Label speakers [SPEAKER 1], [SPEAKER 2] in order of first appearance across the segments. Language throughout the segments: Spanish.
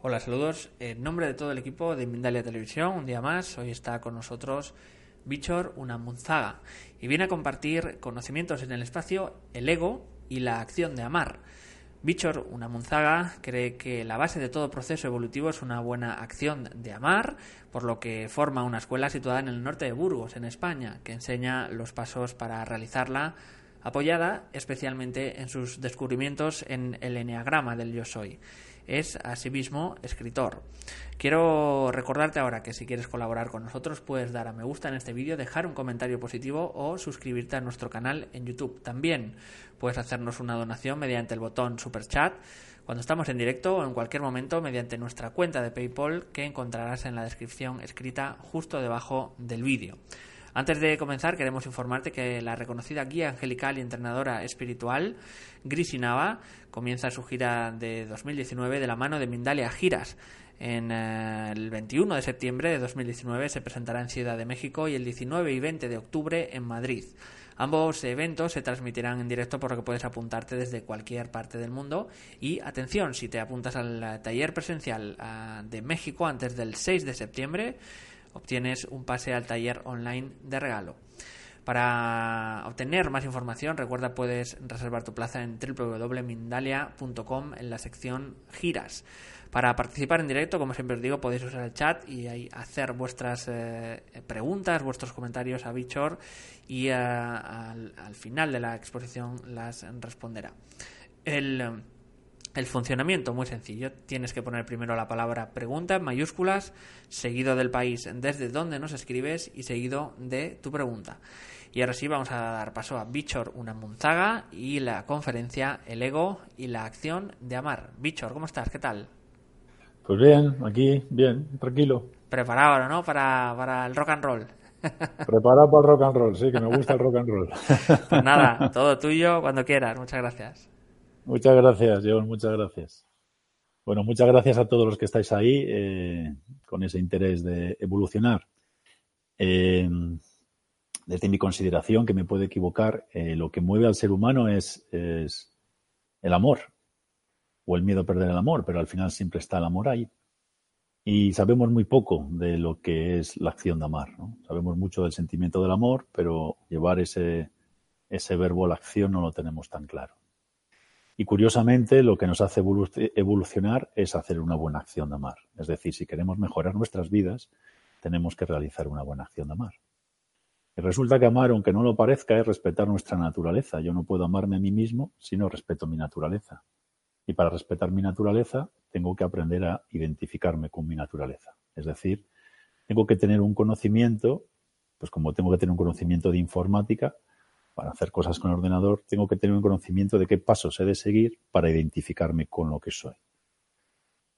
[SPEAKER 1] Hola, saludos. En nombre de todo el equipo de Mindalia Televisión, un día más, hoy está con nosotros Bichor Unamunzaga y viene a compartir conocimientos en el espacio, el ego y la acción de amar. Bichor Unamunzaga cree que la base de todo proceso evolutivo es una buena acción de amar, por lo que forma una escuela situada en el norte de Burgos, en España, que enseña los pasos para realizarla, apoyada especialmente en sus descubrimientos en el eneagrama del yo soy es asimismo escritor. Quiero recordarte ahora que si quieres colaborar con nosotros puedes dar a me gusta en este vídeo, dejar un comentario positivo o suscribirte a nuestro canal en YouTube. También puedes hacernos una donación mediante el botón Super Chat cuando estamos en directo o en cualquier momento mediante nuestra cuenta de PayPal que encontrarás en la descripción escrita justo debajo del vídeo. Antes de comenzar, queremos informarte que la reconocida guía angelical y entrenadora espiritual, Grisi Nava, comienza su gira de 2019 de la mano de Mindalia Giras. En eh, el 21 de septiembre de 2019 se presentará en Ciudad de México y el 19 y 20 de octubre en Madrid. Ambos eventos se transmitirán en directo por lo que puedes apuntarte desde cualquier parte del mundo. Y atención, si te apuntas al taller presencial ah, de México antes del 6 de septiembre, obtienes un pase al taller online de regalo. Para obtener más información, recuerda puedes reservar tu plaza en www.mindalia.com en la sección giras. Para participar en directo, como siempre os digo, podéis usar el chat y ahí hacer vuestras eh, preguntas, vuestros comentarios a Bichor y eh, al, al, final de la exposición las responderá. El el funcionamiento, muy sencillo. Tienes que poner primero la palabra pregunta en mayúsculas, seguido del país desde donde nos escribes y seguido de tu pregunta. Y ahora sí vamos a dar paso a Bichor Unamunzaga y la conferencia El ego y la acción de amar. Bichor, ¿cómo estás? ¿Qué tal?
[SPEAKER 2] Pues bien, aquí, bien, tranquilo.
[SPEAKER 1] Preparado ahora, ¿no? Para, para el rock and roll.
[SPEAKER 2] Preparado para el rock and roll, sí, que me gusta el rock and roll.
[SPEAKER 1] Pues nada, todo tuyo cuando quieras. Muchas gracias.
[SPEAKER 2] Muchas gracias, John, muchas gracias. Bueno, muchas gracias a todos los que estáis ahí eh, con ese interés de evolucionar. Eh, desde mi consideración, que me puede equivocar, eh, lo que mueve al ser humano es, el amor o el miedo a perder el amor, pero al final siempre está el amor ahí. Y sabemos muy poco de lo que es la acción de amar. ¿no? Sabemos mucho del sentimiento del amor, pero llevar ese, ese verbo a la acción no lo tenemos tan claro. Y curiosamente, lo que nos hace evolucionar es hacer una buena acción de amar. Es decir, si queremos mejorar nuestras vidas, tenemos que realizar una buena acción de amar. Y resulta que amar, aunque no lo parezca, es respetar nuestra naturaleza. Yo no puedo amarme a mí mismo si no respeto mi naturaleza. Y para respetar mi naturaleza, tengo que aprender a identificarme con mi naturaleza. Es decir, tengo que tener un conocimiento, pues como tengo que tener un conocimiento de informática, para hacer cosas con el ordenador, tengo que tener un conocimiento de qué pasos he de seguir para identificarme con lo que soy.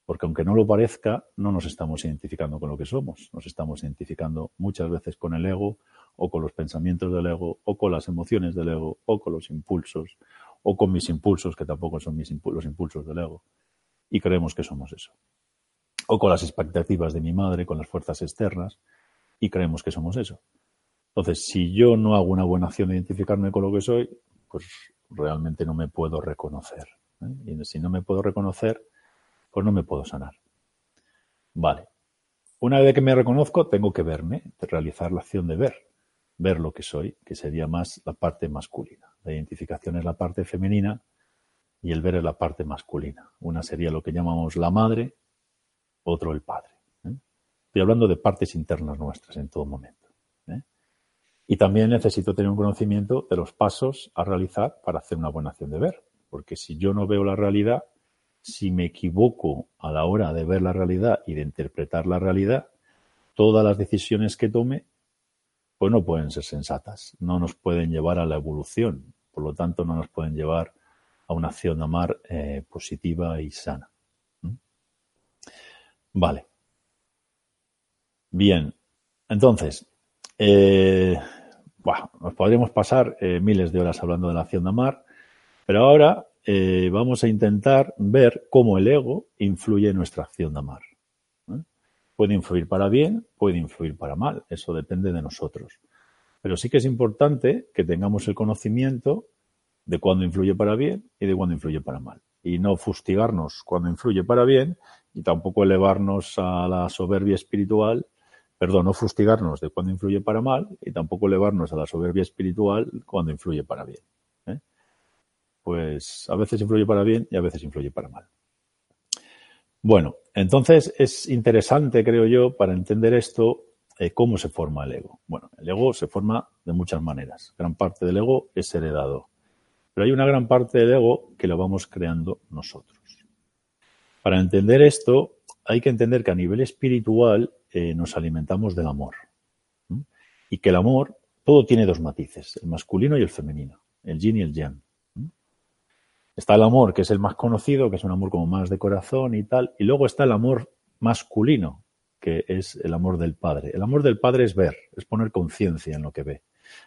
[SPEAKER 2] Porque aunque no lo parezca, no nos estamos identificando con lo que somos. Nos estamos identificando muchas veces con el ego, o con los pensamientos del ego, o con las emociones del ego, o con los impulsos, o con mis impulsos, que tampoco son mis los impulsos del ego. Y creemos que somos eso. O con las expectativas de mi madre, con las fuerzas externas, y creemos que somos eso. Entonces, si yo no hago una buena acción de identificarme con lo que soy, pues realmente no me puedo reconocer. ¿eh? Y si no me puedo reconocer, pues no me puedo sanar. Vale. Una vez que me reconozco, tengo que verme, realizar la acción de ver, ver lo que soy, que sería más la parte masculina. La identificación es la parte femenina y el ver es la parte masculina. Una sería lo que llamamos la madre, otro el padre. ¿eh? Estoy hablando de partes internas nuestras en todo momento. Y también necesito tener un conocimiento de los pasos a realizar para hacer una buena acción de ver. Porque si yo no veo la realidad, si me equivoco a la hora de ver la realidad y de interpretar la realidad, todas las decisiones que tome, pues no pueden ser sensatas, no nos pueden llevar a la evolución, por lo tanto no nos pueden llevar a una acción de amar eh, positiva y sana. ¿Mm? Vale. Bien, entonces, eh, bueno, nos podríamos pasar eh, miles de horas hablando de la acción de amar, pero ahora eh, vamos a intentar ver cómo el ego influye en nuestra acción de amar. Puede influir para bien, puede influir para mal, eso depende de nosotros. Pero sí que es importante que tengamos el conocimiento de cuándo influye para bien y de cuándo influye para mal. Y no fustigarnos cuando influye para bien y tampoco elevarnos a la soberbia espiritual, perdón, no fustigarnos de cuándo influye para mal y tampoco elevarnos a la soberbia espiritual cuando influye para bien. ¿eh? Pues a veces influye para bien y a veces influye para mal. Bueno, entonces es interesante, creo yo, para entender esto, eh, cómo se forma el ego. Bueno, el ego se forma de muchas maneras. Gran parte del ego es heredado. Pero hay una gran parte del ego que lo vamos creando nosotros. Para entender esto, hay que entender que a nivel espiritual eh, nos alimentamos del amor. Y que el amor, todo tiene dos matices, el masculino y el femenino, el yin y el yang. Está el amor, que es el más conocido, que es un amor como más de corazón y tal, y luego está el amor masculino, que es el amor del padre. El amor del padre es ver, es poner conciencia en lo que ve,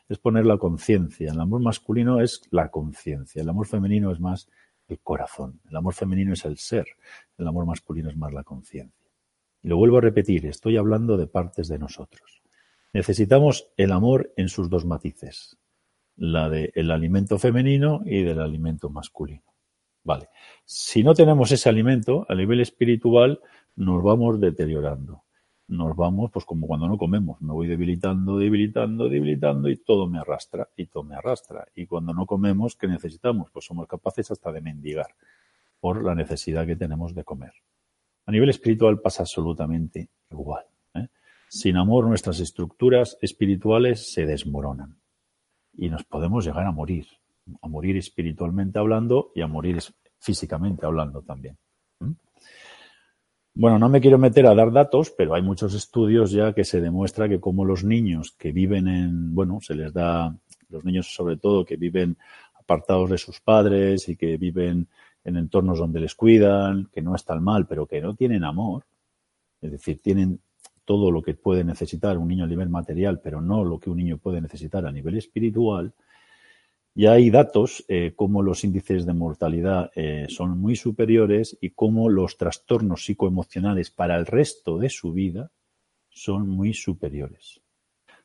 [SPEAKER 2] es poner la conciencia. El amor masculino es la conciencia, el amor femenino es más el corazón, el amor femenino es el ser, el amor masculino es más la conciencia. Y lo vuelvo a repetir, estoy hablando de partes de nosotros. Necesitamos el amor en sus dos matices, la del alimento femenino y del alimento masculino. Vale. Si no tenemos ese alimento, a nivel espiritual nos vamos deteriorando. Nos vamos, pues como cuando no comemos, me voy debilitando, debilitando, debilitando y todo me arrastra y todo me arrastra. Y cuando no comemos, ¿qué necesitamos? Pues somos capaces hasta de mendigar por la necesidad que tenemos de comer. A nivel espiritual pasa absolutamente igual. ¿eh? Sin amor nuestras estructuras espirituales se desmoronan y nos podemos llegar a morir, a morir espiritualmente hablando y a morir físicamente hablando también. Bueno, no me quiero meter a dar datos, pero hay muchos estudios ya que se demuestra que como los niños que viven en, bueno, se les da, los niños sobre todo que viven apartados de sus padres y que viven en entornos donde les cuidan, que no están mal, pero que no tienen amor, es decir, tienen todo lo que puede necesitar un niño a nivel material, pero no lo que un niño puede necesitar a nivel espiritual, y hay datos eh, como los índices de mortalidad eh, son muy superiores y como los trastornos psicoemocionales para el resto de su vida son muy superiores.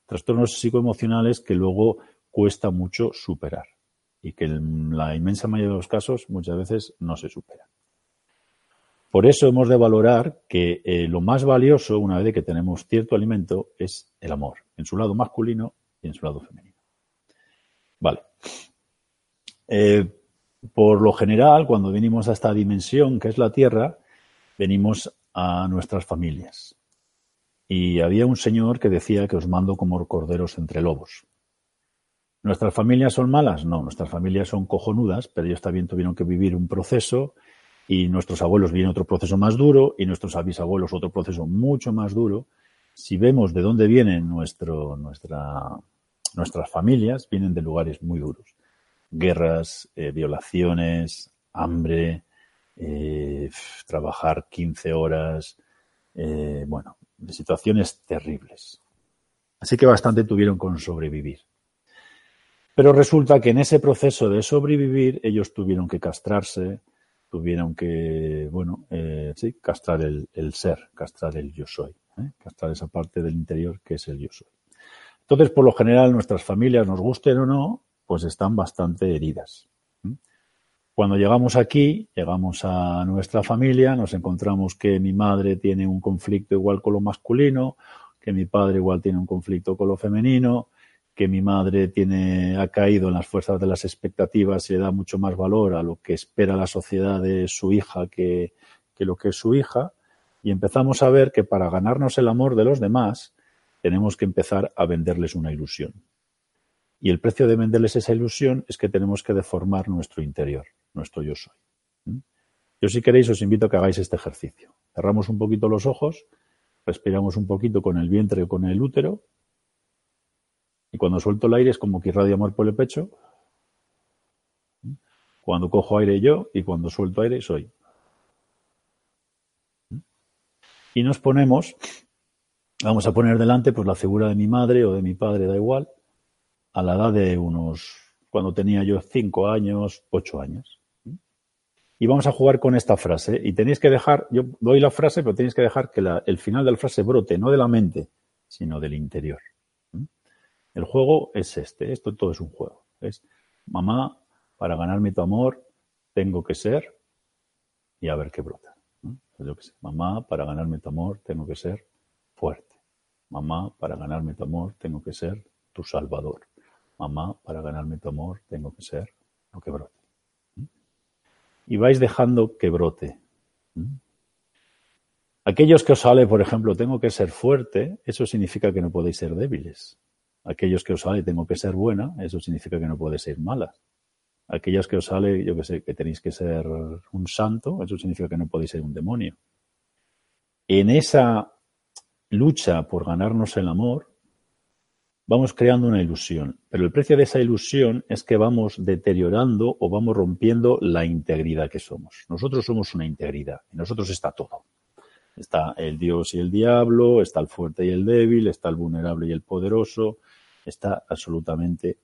[SPEAKER 2] Trastornos psicoemocionales que luego cuesta mucho superar y que en la inmensa mayoría de los casos muchas veces no se superan. Por eso hemos de valorar que eh, lo más valioso, una vez que tenemos cierto alimento, es el amor, en su lado masculino y en su lado femenino. Vale. Eh, por lo general, cuando venimos a esta dimensión que es la Tierra, venimos a nuestras familias. Y había un señor que decía que os mando como corderos entre lobos. ¿Nuestras familias son malas? No, nuestras familias son cojonudas, pero ellos también tuvieron que vivir un proceso y nuestros abuelos vienen otro proceso más duro y nuestros bisabuelos otro proceso mucho más duro. Si vemos de dónde vienen nuestras familias, vienen de lugares muy duros. Guerras, eh, violaciones, hambre, eh, trabajar 15 horas, eh, bueno, de situaciones terribles. Así que bastante tuvieron con sobrevivir. Pero resulta que en ese proceso de sobrevivir ellos tuvieron que castrarse, tuvieron que, bueno, eh, sí, castrar el, ser, castrar el yo soy, castrar esa parte del interior que es el yo soy. Entonces, por lo general, nuestras familias, nos gusten o no, pues están bastante heridas. Cuando llegamos aquí, llegamos a nuestra familia, nos encontramos que mi madre tiene un conflicto igual con lo masculino, que mi padre igual tiene un conflicto con lo femenino, que mi madre tiene, ha caído en las fuerzas de las expectativas y le da mucho más valor a lo que espera la sociedad de su hija que, que lo que es su hija, y empezamos a ver que para ganarnos el amor de los demás tenemos que empezar a venderles una ilusión. Y el precio de venderles esa ilusión es que tenemos que deformar nuestro interior, nuestro yo soy. Yo si queréis os invito a que hagáis este ejercicio. Cerramos un poquito los ojos, respiramos un poquito con el vientre o con el útero y cuando suelto el aire es como que irradio amor por el pecho. Cuando cojo aire yo y cuando suelto aire soy. Y nos ponemos, vamos a poner delante pues la figura de mi madre o de mi padre, da igual, a la edad de unos, cuando tenía yo cinco años, ocho años. Y vamos a jugar con esta frase. Y tenéis que dejar, yo doy la frase, pero tenéis que dejar que el final de la frase brote, no de la mente, sino del interior. El juego es este, esto todo es un juego. Es mamá, para ganarme tu amor, tengo que ser, y a ver qué brota. Pues mamá, para ganarme tu amor, tengo que ser fuerte. Mamá, para ganarme tu amor, tengo que ser tu salvador. Mamá, para ganarme tu amor, tengo que ser lo que brote. Y vais dejando que brote. Aquellos que os sale, por ejemplo, tengo que ser fuerte, eso significa que no podéis ser débiles. Aquellos que os sale, tengo que ser buena, eso significa que no podéis ser malas. Aquellos que os sale, yo que sé, que tenéis que ser un santo, eso significa que no podéis ser un demonio. En esa lucha por ganarnos el amor, vamos creando una ilusión, pero el precio de esa ilusión es que vamos deteriorando o vamos rompiendo la integridad que somos. Nosotros somos una integridad, y nosotros está todo. Está el Dios y el diablo, está el fuerte y el débil, está el vulnerable y el poderoso, está absolutamente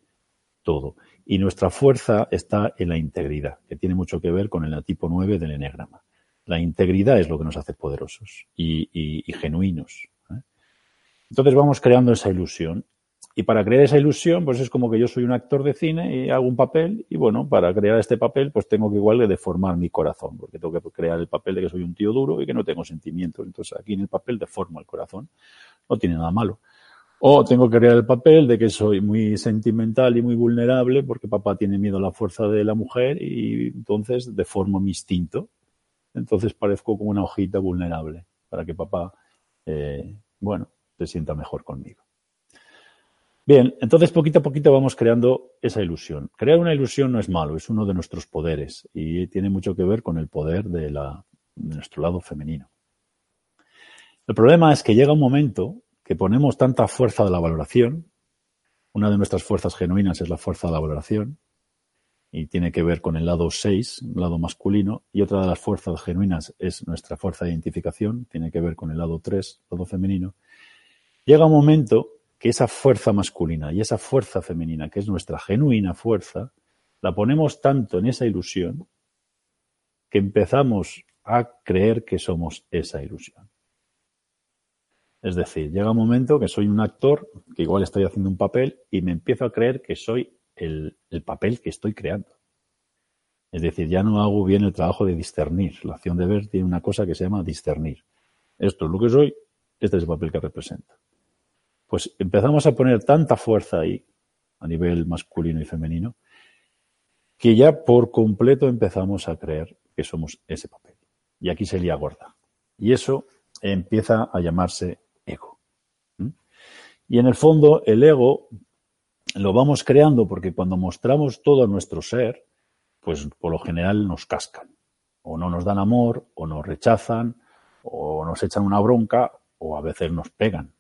[SPEAKER 2] todo. Y nuestra fuerza está en la integridad, que tiene mucho que ver con el tipo 9 del enegrama. La integridad es lo que nos hace poderosos y genuinos. Entonces vamos creando esa ilusión. Y para crear esa ilusión, pues es como que yo soy un actor de cine y hago un papel y bueno, para crear este papel pues tengo que igual de deformar mi corazón, porque tengo que crear el papel de que soy un tío duro y que no tengo sentimientos. Entonces aquí en el papel deformo el corazón. No tiene nada malo. O tengo que crear el papel de que soy muy sentimental y muy vulnerable porque papá tiene miedo a la fuerza de la mujer y entonces deformo mi instinto. Entonces parezco como una hojita vulnerable para que papá, eh, bueno, se sienta mejor conmigo. Bien, entonces poquito a poquito vamos creando esa ilusión. Crear una ilusión no es malo, es uno de nuestros poderes y tiene mucho que ver con el poder de, la, de nuestro lado femenino. El problema es que llega un momento que ponemos tanta fuerza de la valoración, una de nuestras fuerzas genuinas es la fuerza de la valoración, y tiene que ver con el lado 6, el lado masculino, y otra de las fuerzas genuinas es nuestra fuerza de identificación, tiene que ver con el lado 3, lado femenino, Llega un momento que esa fuerza masculina y esa fuerza femenina, que es nuestra genuina fuerza, la ponemos tanto en esa ilusión que empezamos a creer que somos esa ilusión. Es decir, llega un momento que soy un actor, que igual estoy haciendo un papel, y me empiezo a creer que soy el, el, papel que estoy creando. Es decir, ya no hago bien el trabajo de discernir. La acción de ver tiene una cosa que se llama discernir. Esto es lo que soy, este es el papel que represento pues empezamos a poner tanta fuerza ahí, a nivel masculino y femenino, que ya por completo empezamos a creer que somos ese papel. Y aquí se lía gorda. Y eso empieza a llamarse ego. Y en el fondo, el ego lo vamos creando porque cuando mostramos todo nuestro ser, pues por lo general nos cascan. O no nos dan amor, o nos rechazan, o nos echan una bronca, o a veces nos pegan.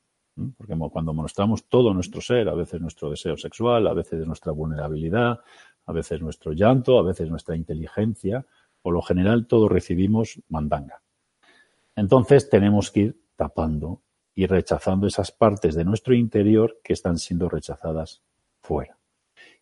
[SPEAKER 2] Porque cuando mostramos todo nuestro ser, a veces nuestro deseo sexual, a veces nuestra vulnerabilidad, a veces nuestro llanto, a veces nuestra inteligencia, por lo general todo recibimos mandanga. Entonces tenemos que ir tapando y rechazando esas partes de nuestro interior que están siendo rechazadas fuera.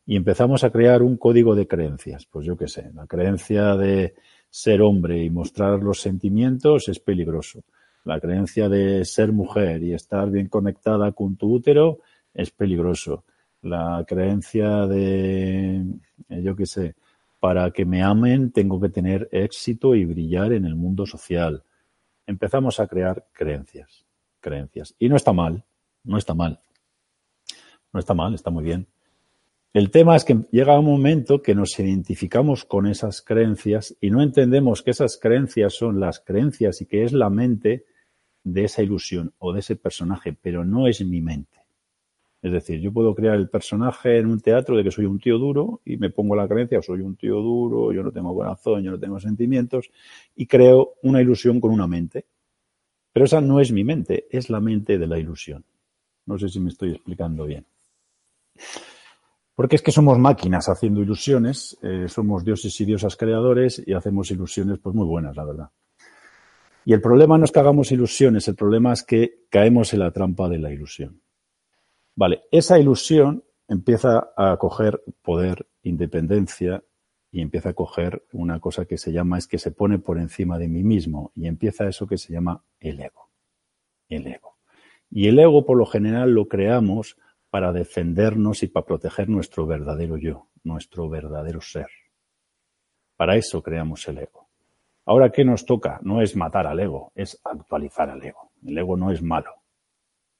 [SPEAKER 2] Y empezamos a crear un código de creencias. Pues yo qué sé, la creencia de ser hombre y mostrar los sentimientos es peligroso la creencia de ser mujer y estar bien conectada con tu útero es peligroso. La creencia de, eh, yo qué sé, para que me amen tengo que tener éxito y brillar en el mundo social. Empezamos a crear creencias, creencias. Y no está mal, no está mal. No está mal, está muy bien. El tema es que llega un momento que nos identificamos con esas creencias y no entendemos que esas creencias son las creencias y que es la mente de esa ilusión o de ese personaje, pero no es mi mente. Es decir, yo puedo crear el personaje en un teatro de que soy un tío duro y me pongo la creencia, soy un tío duro, yo no tengo corazón, yo no tengo sentimientos, y creo una ilusión con una mente. Pero esa no es mi mente, es la mente de la ilusión. No sé si me estoy explicando bien. Porque es que somos máquinas haciendo ilusiones, eh, somos dioses y diosas creadores y hacemos ilusiones pues muy buenas, la verdad. Y el problema no es que hagamos ilusiones, el problema es que caemos en la trampa de la ilusión. Vale, esa ilusión empieza a coger poder, independencia y empieza a coger una cosa que se llama, es que se pone por encima de mí mismo y empieza eso que se llama el ego. El ego. Y el ego por lo general lo creamos para defendernos y para proteger nuestro verdadero yo, nuestro verdadero ser. Para eso creamos el ego. Ahora, ¿qué nos toca? No es matar al ego, es actualizar al ego. El ego no es malo.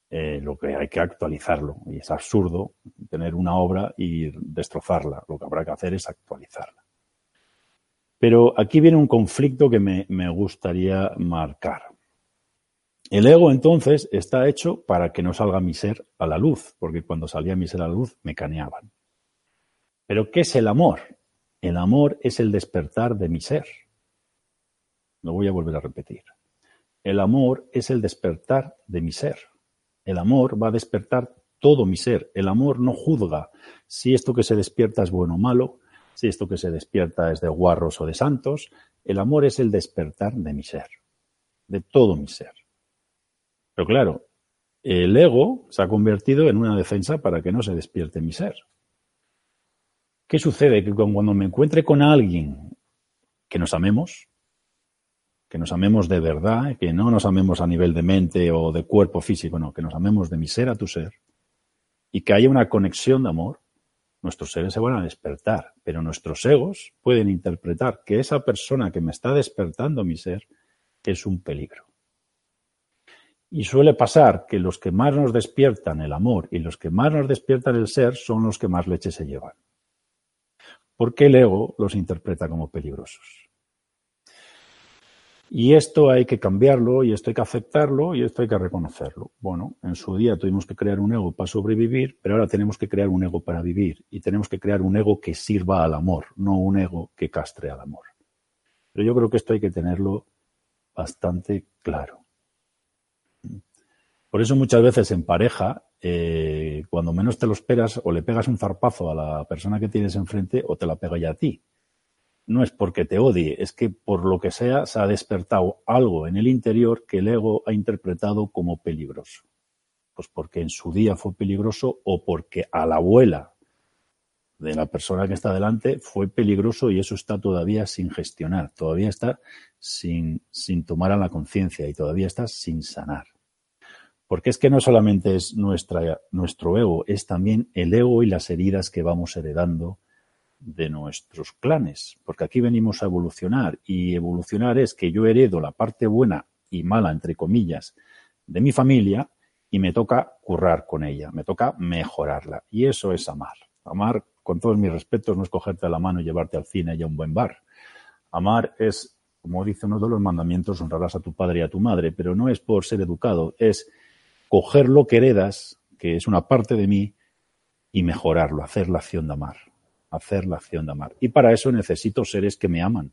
[SPEAKER 2] Eh, lo que hay que actualizarlo. Y es absurdo tener una obra y destrozarla. Lo que habrá que hacer es actualizarla. Pero aquí viene un conflicto que me, me gustaría marcar. El ego entonces está hecho para que no salga mi ser a la luz, porque cuando salía mi ser a la luz me caneaban. Pero ¿qué es el amor? El amor es el despertar de mi ser. Lo voy a volver a repetir. El amor es el despertar de mi ser. El amor va a despertar todo mi ser. El amor no juzga si esto que se despierta es bueno o malo, si esto que se despierta es de guarros o de santos. El amor es el despertar de mi ser, de todo mi ser. Pero claro, el ego se ha convertido en una defensa para que no se despierte mi ser. ¿Qué sucede? Que cuando me encuentre con alguien que nos amemos, que nos amemos de verdad, que no nos amemos a nivel de mente o de cuerpo físico, no, que nos amemos de mi ser a tu ser y que haya una conexión de amor, nuestros seres se van a despertar, pero nuestros egos pueden interpretar que esa persona que me está despertando mi ser es un peligro. Y suele pasar que los que más nos despiertan el amor y los que más nos despiertan el ser son los que más leche se llevan. Porque el ego los interpreta como peligrosos. Y esto hay que cambiarlo, y esto hay que aceptarlo, y esto hay que reconocerlo. Bueno, en su día tuvimos que crear un ego para sobrevivir, pero ahora tenemos que crear un ego para vivir, y tenemos que crear un ego que sirva al amor, no un ego que castre al amor. Pero yo creo que esto hay que tenerlo bastante claro. Por eso muchas veces en pareja, eh, cuando menos te lo esperas, o le pegas un zarpazo a la persona que tienes enfrente, o te la pega ya a ti no es porque te odie, es que por lo que sea se ha despertado algo en el interior que el ego ha interpretado como peligroso. Pues porque en su día fue peligroso o porque a la abuela de la persona que está delante fue peligroso y eso está todavía sin gestionar, todavía está sin, sin tomar a la conciencia y todavía está sin sanar. Porque es que no solamente es nuestra, nuestro ego, es también el ego y las heridas que vamos heredando de nuestros clanes, porque aquí venimos a evolucionar y evolucionar es que yo heredo la parte buena y mala, entre comillas, de mi familia y me toca currar con ella, me toca mejorarla. Y eso es amar. Amar, con todos mis respetos, no es cogerte la mano y llevarte al cine y a un buen bar. Amar es, como dice uno de los mandamientos, honrarás a tu padre y a tu madre, pero no es por ser educado, es coger lo que heredas, que es una parte de mí, y mejorarlo, hacer la acción de amar hacer la acción de amar. Y para eso necesito seres que me aman,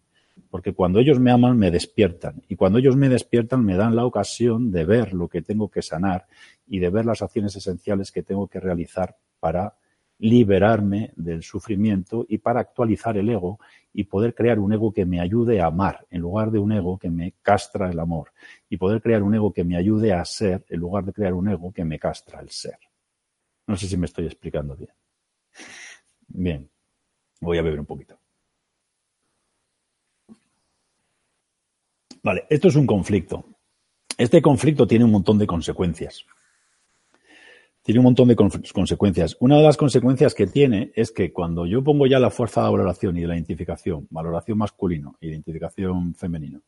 [SPEAKER 2] porque cuando ellos me aman me despiertan y cuando ellos me despiertan me dan la ocasión de ver lo que tengo que sanar y de ver las acciones esenciales que tengo que realizar para liberarme del sufrimiento y para actualizar el ego y poder crear un ego que me ayude a amar en lugar de un ego que me castra el amor y poder crear un ego que me ayude a ser en lugar de crear un ego que me castra el ser. No sé si me estoy explicando bien. Bien. Voy a beber un poquito. Vale, esto es un conflicto. Este conflicto tiene un montón de consecuencias. Tiene un montón de consecuencias. Una de las consecuencias que tiene es que cuando yo pongo ya la fuerza de valoración y de la identificación, valoración masculino, identificación femenino,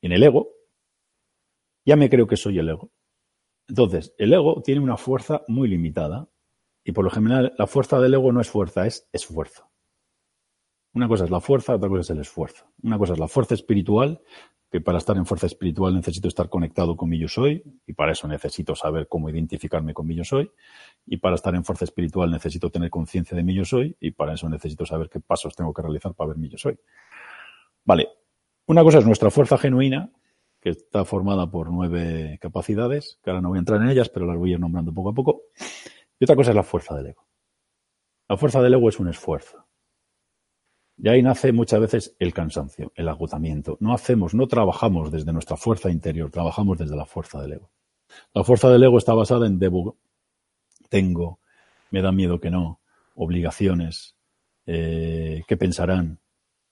[SPEAKER 2] en el ego, ya me creo que soy el ego. Entonces, el ego tiene una fuerza muy limitada y por lo general la fuerza del ego no es fuerza, es esfuerzo. Una cosa es la fuerza, otra cosa es el esfuerzo. Una cosa es la fuerza espiritual, que para estar en fuerza espiritual necesito estar conectado con mi yo soy, y para eso necesito saber cómo identificarme con mi yo soy, y para estar en fuerza espiritual necesito tener conciencia de mi yo soy, y para eso necesito saber qué pasos tengo que realizar para ver mi yo soy. Vale, una cosa es nuestra fuerza genuina, que está formada por nueve capacidades, que ahora no voy a entrar en ellas, pero las voy a ir nombrando poco a poco, y otra cosa es la fuerza del ego. La fuerza del ego es un esfuerzo. Y ahí nace muchas veces el cansancio, el agotamiento. No hacemos, no trabajamos desde nuestra fuerza interior, trabajamos desde la fuerza del ego. La fuerza del ego está basada en debo, tengo, me da miedo que no, obligaciones, eh, qué pensarán.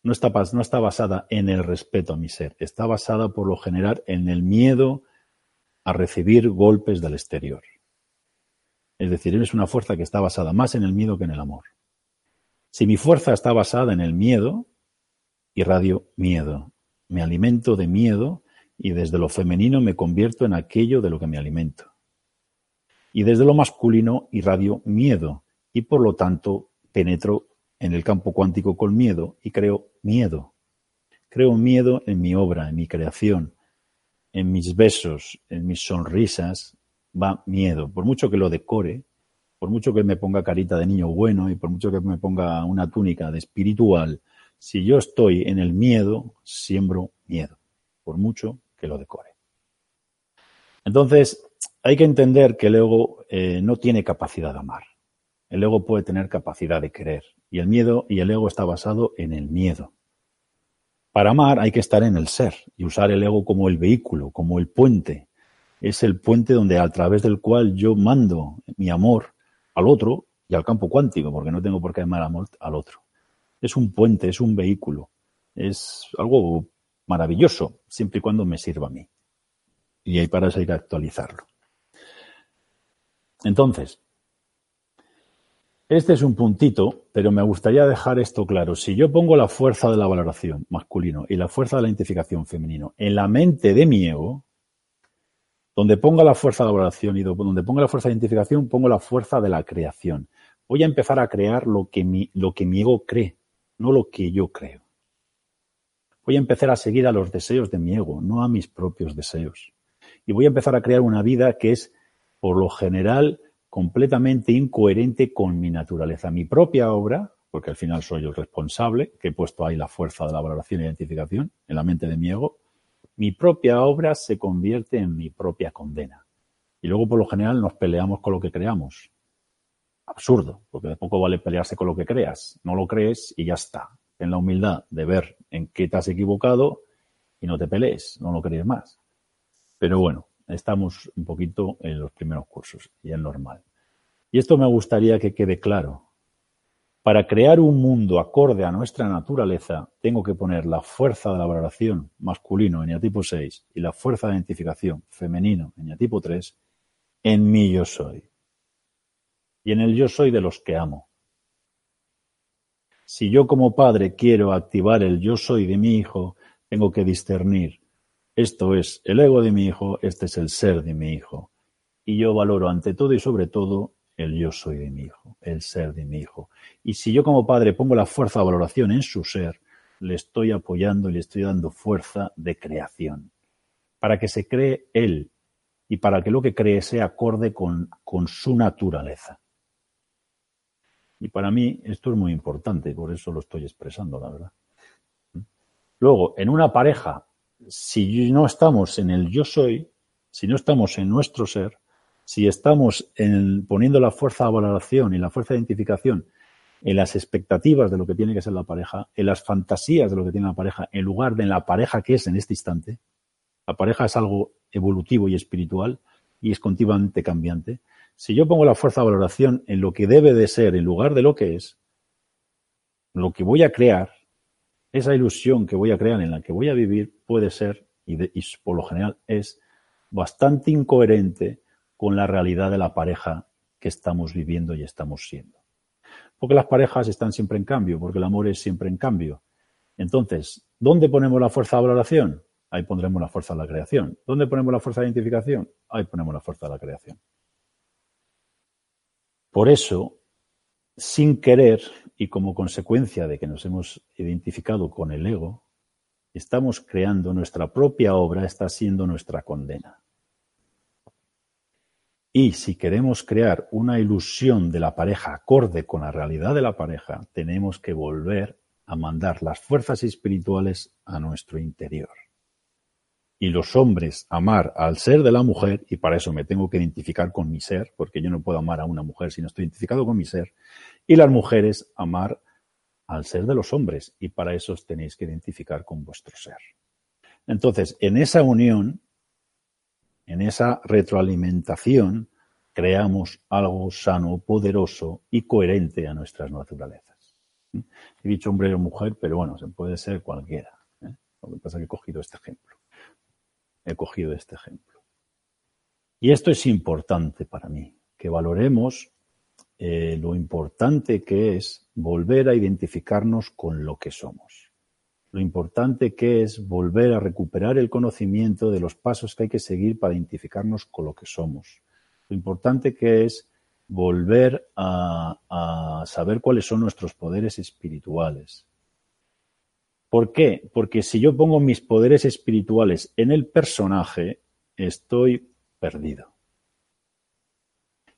[SPEAKER 2] No está, no está basada en el respeto a mi ser, está basada por lo general en el miedo a recibir golpes del exterior. Es decir, eres una fuerza que está basada más en el miedo que en el amor. Si mi fuerza está basada en el miedo, irradio miedo. Me alimento de miedo y desde lo femenino me convierto en aquello de lo que me alimento. Y desde lo masculino irradio miedo y por lo tanto penetro en el campo cuántico con miedo y creo miedo. Creo miedo en mi obra, en mi creación, en mis besos, en mis sonrisas, va miedo. Por mucho que lo decore, por mucho que me ponga carita de niño bueno y por mucho que me ponga una túnica de espiritual, si yo estoy en el miedo, siembro miedo, por mucho que lo decore. Entonces, hay que entender que el ego eh, no tiene capacidad de amar. El ego puede tener capacidad de querer. Y el miedo y el ego está basado en el miedo. Para amar hay que estar en el ser y usar el ego como el vehículo, como el puente. Es el puente donde a través del cual yo mando mi amor al otro y al campo cuántico, porque no tengo por qué amar amor al otro. Es un puente, es un vehículo, es algo maravilloso, siempre y cuando me sirva a mí. Y ahí para eso hay que actualizarlo. Entonces, este es un puntito, pero me gustaría dejar esto claro. Si yo pongo la fuerza de la valoración masculino y la fuerza de la identificación femenino en la mente de mi ego, donde ponga la fuerza de valoración y donde ponga la fuerza de identificación, pongo la fuerza de la creación. Voy a empezar a crear lo que mi, ego cree, no lo que yo creo. Voy a empezar a seguir a los deseos de mi ego, no a mis propios deseos. Y voy a empezar a crear una vida que es, por lo general, completamente incoherente con mi naturaleza. Mi propia obra, porque al final soy el responsable, que he puesto ahí la fuerza de la valoración e identificación en la mente de mi ego, mi propia obra se convierte en mi propia condena. Y luego, por lo general, nos peleamos con lo que creamos. Absurdo, porque de poco vale pelearse con lo que creas. No lo crees y ya está. Ten la humildad de ver en qué te has equivocado y no te pelees, no lo crees más. Pero bueno, estamos un poquito en los primeros cursos y es normal. Y esto me gustaría que quede claro. Para crear un mundo acorde a nuestra naturaleza, tengo que poner la fuerza de la valoración masculino, eneatipo 6, y la fuerza de identificación femenino, eneatipo 3, en mi yo soy. Y en el yo soy de los que amo. Si yo como padre quiero activar el yo soy de mi hijo, tengo que discernir. Esto es el ego de mi hijo, este es el ser de mi hijo. Y yo valoro ante todo y sobre todo el yo soy de mi hijo, el ser de mi hijo. Y si yo como padre pongo la fuerza de valoración en su ser, le estoy apoyando y le estoy dando fuerza de creación, para que se cree él y para que lo que cree sea acorde con, con su naturaleza. Y para mí esto es muy importante, por eso lo estoy expresando, la verdad. Luego, en una pareja, si no estamos en el yo soy, si no estamos en nuestro ser, si estamos poniendo la fuerza de valoración y la fuerza de identificación en las expectativas de lo que tiene que ser la pareja, en las fantasías de lo que tiene la pareja, en lugar de en la pareja que es en este instante, la pareja es algo evolutivo y espiritual y es continuamente cambiante. Si yo pongo la fuerza de valoración en lo que debe de ser en lugar de lo que es, lo que voy a crear, esa ilusión que voy a crear en la que voy a vivir puede ser, y, y por lo general es, bastante incoherente con la realidad de la pareja que estamos viviendo y estamos siendo. Porque las parejas están siempre en cambio, porque el amor es siempre en cambio. Entonces, ¿dónde ponemos la fuerza de valoración? Ahí pondremos la fuerza de la creación. ¿Dónde ponemos la fuerza de identificación? Ahí ponemos la fuerza de la creación. Por eso, sin querer y como consecuencia de que nos hemos identificado con el ego, estamos creando nuestra propia obra, está siendo nuestra condena. Y si queremos crear una ilusión de la pareja acorde con la realidad de la pareja, tenemos que volver a mandar las fuerzas espirituales a nuestro interior. Y los hombres amar al ser de la mujer, y para eso me tengo que identificar con mi ser, porque yo no puedo amar a una mujer si no estoy identificado con mi ser, y las mujeres amar al ser de los hombres, y para eso os tenéis que identificar con vuestro ser. Entonces, en esa unión en esa retroalimentación creamos algo sano, poderoso y coherente a nuestras naturalezas. He dicho hombre o mujer, pero bueno, se puede ser cualquiera. ¿eh? Lo que pasa es que he cogido este ejemplo. He cogido este ejemplo. Y esto es importante para mí, que valoremos eh, lo importante que es volver a identificarnos con lo que somos. Lo importante que es volver a recuperar el conocimiento de los pasos que hay que seguir para identificarnos con lo que somos. Lo importante que es volver a, saber cuáles son nuestros poderes espirituales. ¿Por qué? Porque si yo pongo mis poderes espirituales en el personaje, estoy perdido.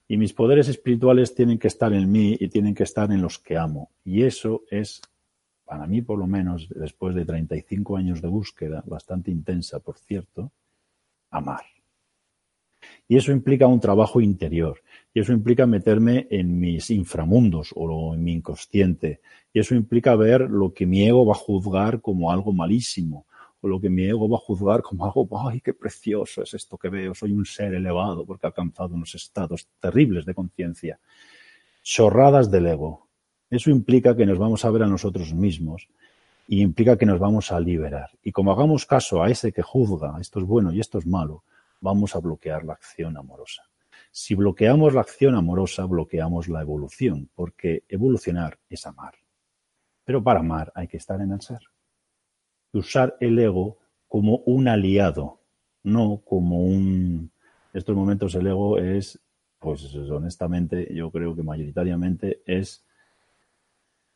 [SPEAKER 2] Y mis poderes espirituales tienen que estar en mí y tienen que estar en los que amo. Y eso es, para mí por lo menos, después de 35 años de búsqueda, bastante intensa, por cierto, amar. Y eso implica un trabajo interior. Y eso implica meterme en mis inframundos o en mi inconsciente. Y eso implica ver lo que mi ego va a juzgar como algo malísimo o lo que mi ego va a juzgar como algo, ay, qué precioso es esto que veo, soy un ser elevado porque he alcanzado unos estados terribles de conciencia. Chorradas del ego. Eso implica que nos vamos a ver a nosotros mismos y implica que nos vamos a liberar. Y como hagamos caso a ese que juzga, esto es bueno y esto es malo, vamos a bloquear la acción amorosa. Si bloqueamos la acción amorosa, bloqueamos la evolución, porque evolucionar es amar. Pero para amar hay que estar en el ser usar el ego como un aliado, no como un... En estos momentos el ego es, pues honestamente, yo creo que mayoritariamente es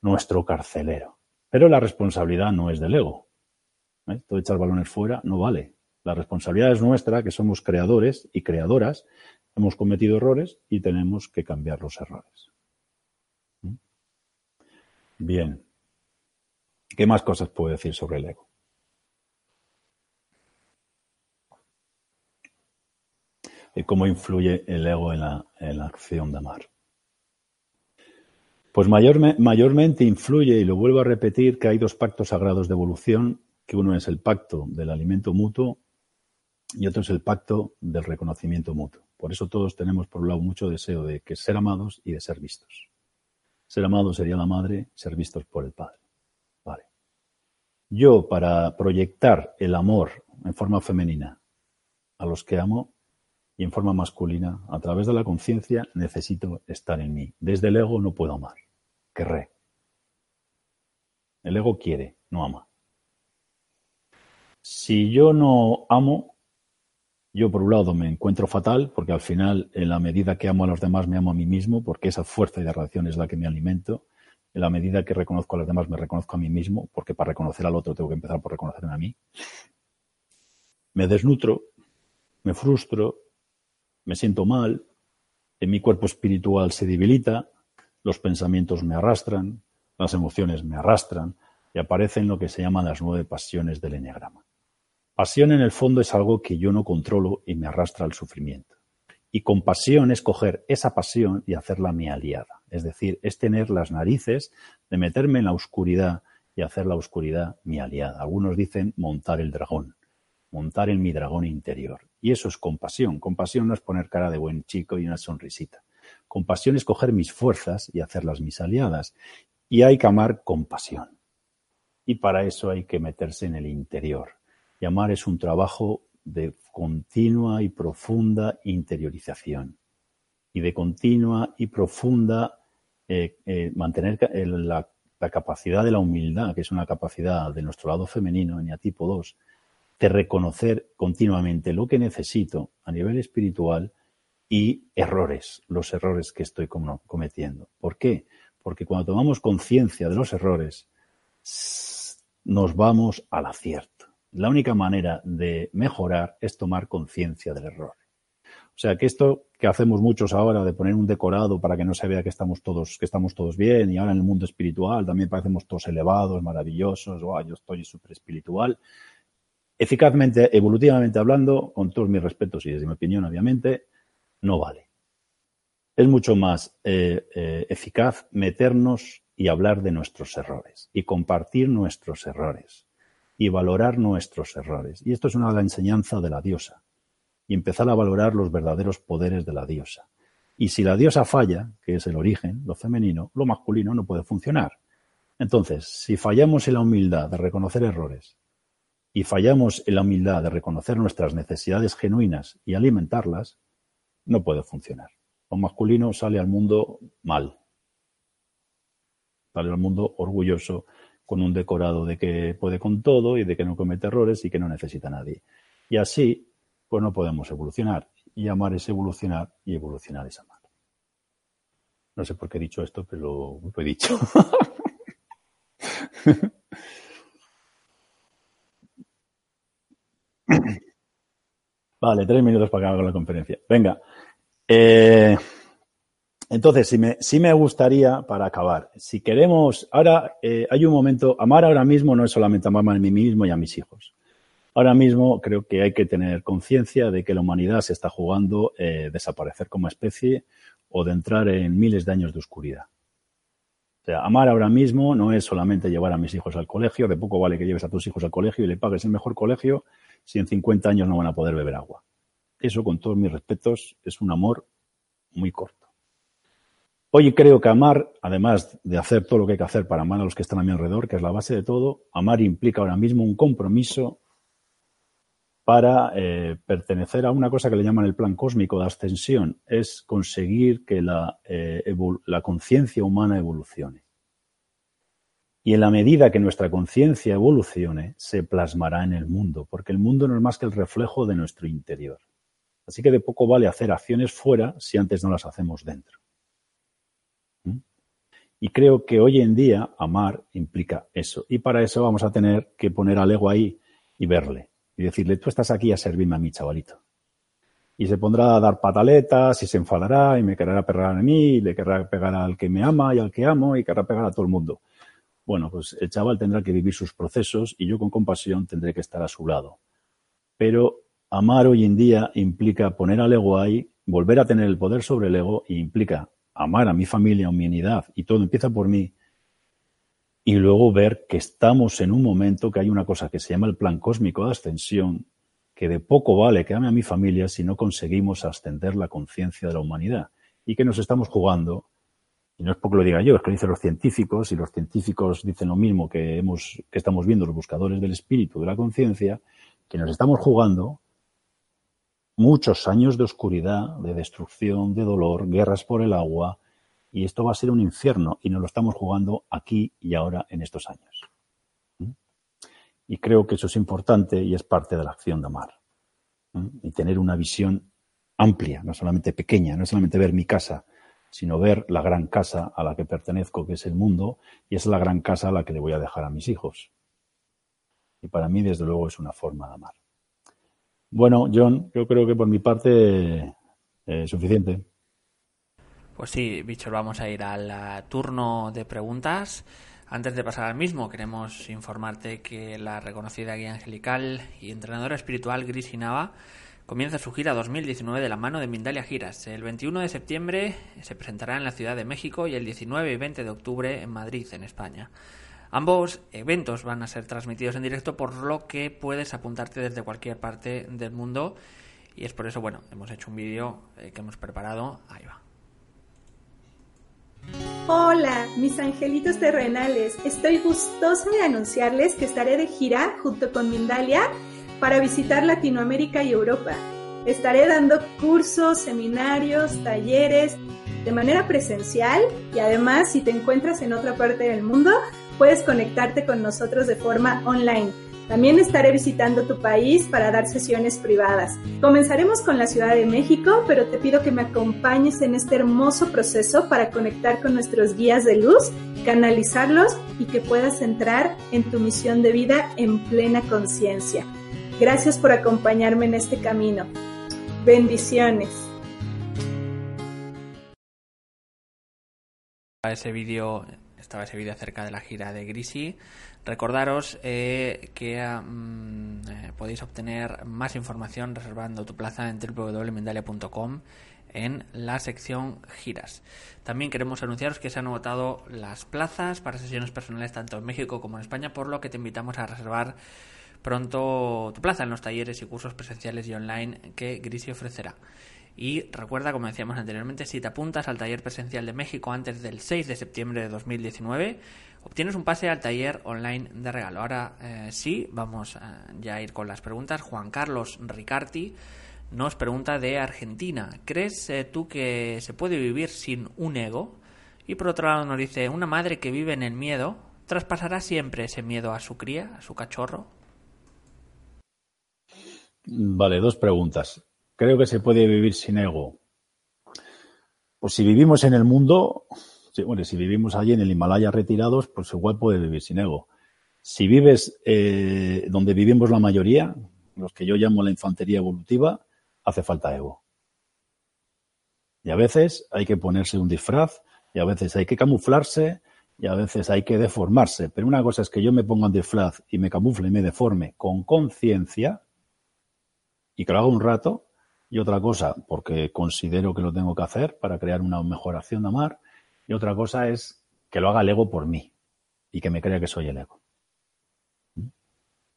[SPEAKER 2] nuestro carcelero. Pero la responsabilidad no es del ego. ¿Eh? Todo echar balones fuera no vale. La responsabilidad es nuestra, que somos creadores y creadoras, hemos cometido errores y tenemos que cambiar los errores. ¿Mm? Bien. ¿Qué más cosas puedo decir sobre el ego? y cómo influye el ego en la, acción de amar. Pues mayormente influye, y lo vuelvo a repetir, que hay dos pactos sagrados de evolución, que uno es el pacto del alimento mutuo y otro es el pacto del reconocimiento mutuo. Por eso todos tenemos, por un lado, mucho deseo de que ser amados y de ser vistos. Ser amados sería la madre, ser vistos por el padre. Vale. Yo, para proyectar el amor en forma femenina a los que amo, y en forma masculina, a través de la conciencia, necesito estar en mí. Desde el ego no puedo amar. Querré. El ego quiere, no ama. Si yo no amo, yo por un lado me encuentro fatal, porque al final, en la medida que amo a los demás, me amo a mí mismo, porque esa fuerza y de relación es la que me alimento. En la medida que reconozco a los demás, me reconozco a mí mismo, porque para reconocer al otro tengo que empezar por reconocerme a mí. Me desnutro, me frustro, me siento mal, en mi cuerpo espiritual se debilita, los pensamientos me arrastran, las emociones me arrastran y aparecen lo que se llaman las nueve pasiones del enneagrama. Pasión en el fondo es algo que yo no controlo y me arrastra al sufrimiento. Y compasión es coger esa pasión y hacerla mi aliada. Es decir, es tener las narices de meterme en la oscuridad y hacer la oscuridad mi aliada. Algunos dicen montar el dragón montar en mi dragón interior. Y eso es compasión. Compasión no es poner cara de buen chico y una sonrisita. Compasión es coger mis fuerzas y hacerlas mis aliadas. Y hay que amar con pasión. Y para eso hay que meterse en el interior. Y amar es un trabajo de continua y profunda interiorización. Y de continua y profunda eh, eh, mantener la, la, capacidad de la humildad, que es una capacidad de nuestro lado femenino, en tipo 2, de reconocer continuamente lo que necesito a nivel espiritual y errores, los errores que estoy cometiendo. ¿Por qué? Porque cuando tomamos conciencia de los errores, nos vamos al acierto. La única manera de mejorar es tomar conciencia del error. O sea que esto que hacemos muchos ahora de poner un decorado para que no se vea que estamos todos, que estamos todos bien, y ahora en el mundo espiritual también parecemos todos elevados, maravillosos, oh, yo estoy súper espiritual eficazmente, evolutivamente hablando, con todos mis respetos y desde mi opinión, obviamente, no vale. Es mucho más eh, eh, eficaz meternos y hablar de nuestros errores y compartir nuestros errores y valorar nuestros errores. Y esto es una enseñanza de la diosa. Y empezar a valorar los verdaderos poderes de la diosa. Y si la diosa falla, que es el origen, lo femenino, lo masculino no puede funcionar. Entonces, si fallamos en la humildad de reconocer errores y fallamos en la humildad de reconocer nuestras necesidades genuinas y alimentarlas, no puede funcionar. Lo masculino sale al mundo mal. Sale al mundo orgulloso, con un decorado de que puede con todo y de que no comete errores y que no necesita a nadie. Y así, pues no podemos evolucionar. Y amar es evolucionar y evolucionar es amar. No sé por qué he dicho esto, pero lo he dicho. Vale, tres minutos para acabar con la conferencia. Venga. Eh, entonces, si me, me gustaría, para acabar, si queremos, ahora eh, hay un momento, amar ahora mismo no es solamente amarme a mí mismo y a mis hijos. Ahora mismo creo que hay que tener conciencia de que la humanidad se está jugando eh, desaparecer como especie o de entrar en miles de años de oscuridad. O sea, amar ahora mismo no es solamente llevar a mis hijos al colegio, de poco vale que lleves a tus hijos al colegio y le pagues el mejor colegio si en 50 años no van a poder beber agua. Eso, con todos mis respetos, es un amor muy corto. Hoy creo que amar, además de hacer todo lo que hay que hacer para amar a los que están a mi alrededor, que es la base de todo, amar implica ahora mismo un compromiso para eh, pertenecer a una cosa que le llaman el plan cósmico de ascensión, es conseguir que la, eh, la conciencia humana evolucione. Y en la medida que nuestra conciencia evolucione, se plasmará en el mundo, porque el mundo no es más que el reflejo de nuestro interior. Así que de poco vale hacer acciones fuera si antes no las hacemos dentro. ¿Mm? Y creo que hoy en día amar implica eso. Y para eso vamos a tener que poner al ego ahí y verle. Y decirle, tú estás aquí a servirme a mí, chavalito. Y se pondrá a dar pataletas y se enfadará y me querrá pegar a mí y le querrá pegar al que me ama y al que amo y querrá pegar a todo el mundo. Bueno, pues el chaval tendrá que vivir sus procesos y yo con compasión tendré que estar a su lado. Pero amar hoy en día implica poner al ego ahí, volver a tener el poder sobre el ego y implica amar a mi familia, a mi unidad y todo empieza por mí. Y luego ver que estamos en un momento que hay una cosa que se llama el plan cósmico de ascensión, que de poco vale que ame a mi familia si no conseguimos ascender la conciencia de la humanidad y que nos estamos jugando y no es porque lo diga yo, es que lo dicen los científicos, y los científicos dicen lo mismo que, hemos, que estamos viendo los buscadores del espíritu, de la conciencia, que nos estamos jugando muchos años de oscuridad, de destrucción, de dolor, guerras por el agua, y esto va a ser un infierno, y nos lo estamos jugando aquí y ahora en estos años. ¿Mm? Y creo que eso es importante y es parte de la acción de amar. ¿Mm? Y tener una visión amplia, no solamente pequeña, no solamente ver mi casa, sino ver la gran casa a la que pertenezco, que es el mundo, y es la gran casa a la que le voy a dejar a mis hijos. Y para mí, desde luego, es una forma de amar. Bueno, John, yo creo que por mi parte es eh, suficiente.
[SPEAKER 1] Pues sí, Bichor, vamos a ir al turno de preguntas. Antes de pasar al mismo, queremos informarte que la reconocida guía angelical y entrenadora espiritual Gris Nava comienza su gira 2019 de la mano de Mindalia Giras. El 21 de septiembre se presentará en la Ciudad de México y el 19 y 20 de octubre en Madrid, en España. Ambos eventos van a ser transmitidos en directo, por lo que puedes apuntarte desde cualquier parte del mundo. Y es por eso, bueno, hemos hecho un vídeo eh, que hemos preparado. Ahí va.
[SPEAKER 3] Hola, mis angelitos terrenales. Estoy gustosa de anunciarles que estaré de gira junto con Mindalia para visitar Latinoamérica y Europa. Estaré dando cursos, seminarios, talleres de manera presencial y además si te encuentras en otra parte del mundo, puedes conectarte con nosotros de forma online. También estaré visitando tu país para dar sesiones privadas. Comenzaremos con la Ciudad de México, pero te pido que me acompañes en este hermoso proceso para conectar con nuestros guías de luz, canalizarlos y que puedas entrar en tu misión de vida en plena conciencia. Gracias por acompañarme en este camino. Bendiciones.
[SPEAKER 1] Ese vídeo estaba ese vídeo acerca de la gira de Grisi. Recordaros eh, que mm, eh, podéis obtener más información reservando tu plaza en www.mendalia.com en la sección giras. También queremos anunciaros que se han agotado las plazas para sesiones personales tanto en México como en España, por lo que te invitamos a reservar pronto tu plaza en los talleres y cursos presenciales y online que Grisi ofrecerá. Y recuerda, como decíamos anteriormente, si te apuntas al taller presencial de México antes del 6 de septiembre de 2019, obtienes un pase al taller online de regalo. Ahora eh, sí, vamos ya a ir con las preguntas. Juan Carlos Ricarti nos pregunta de Argentina. ¿Crees eh, tú que se puede vivir sin un ego? Y por otro lado nos dice, una madre que vive en el miedo, ¿traspasará siempre ese miedo a su cría, a su cachorro?
[SPEAKER 2] Vale, dos preguntas. Creo que se puede vivir sin ego. Pues si vivimos en el mundo, bueno, si vivimos allí en el Himalaya retirados, pues igual puede vivir sin ego. Si vives eh, donde vivimos la mayoría, los que yo llamo la infantería evolutiva, hace falta ego. Y a veces hay que ponerse un disfraz, y a veces hay que camuflarse, y a veces hay que deformarse. Pero una cosa es que yo me ponga un disfraz y me camufle y me deforme con conciencia, y que lo haga un rato, y otra cosa, porque considero que lo tengo que hacer para crear una mejor acción de amar, y otra cosa es que lo haga el ego por mí y que me crea que soy el ego.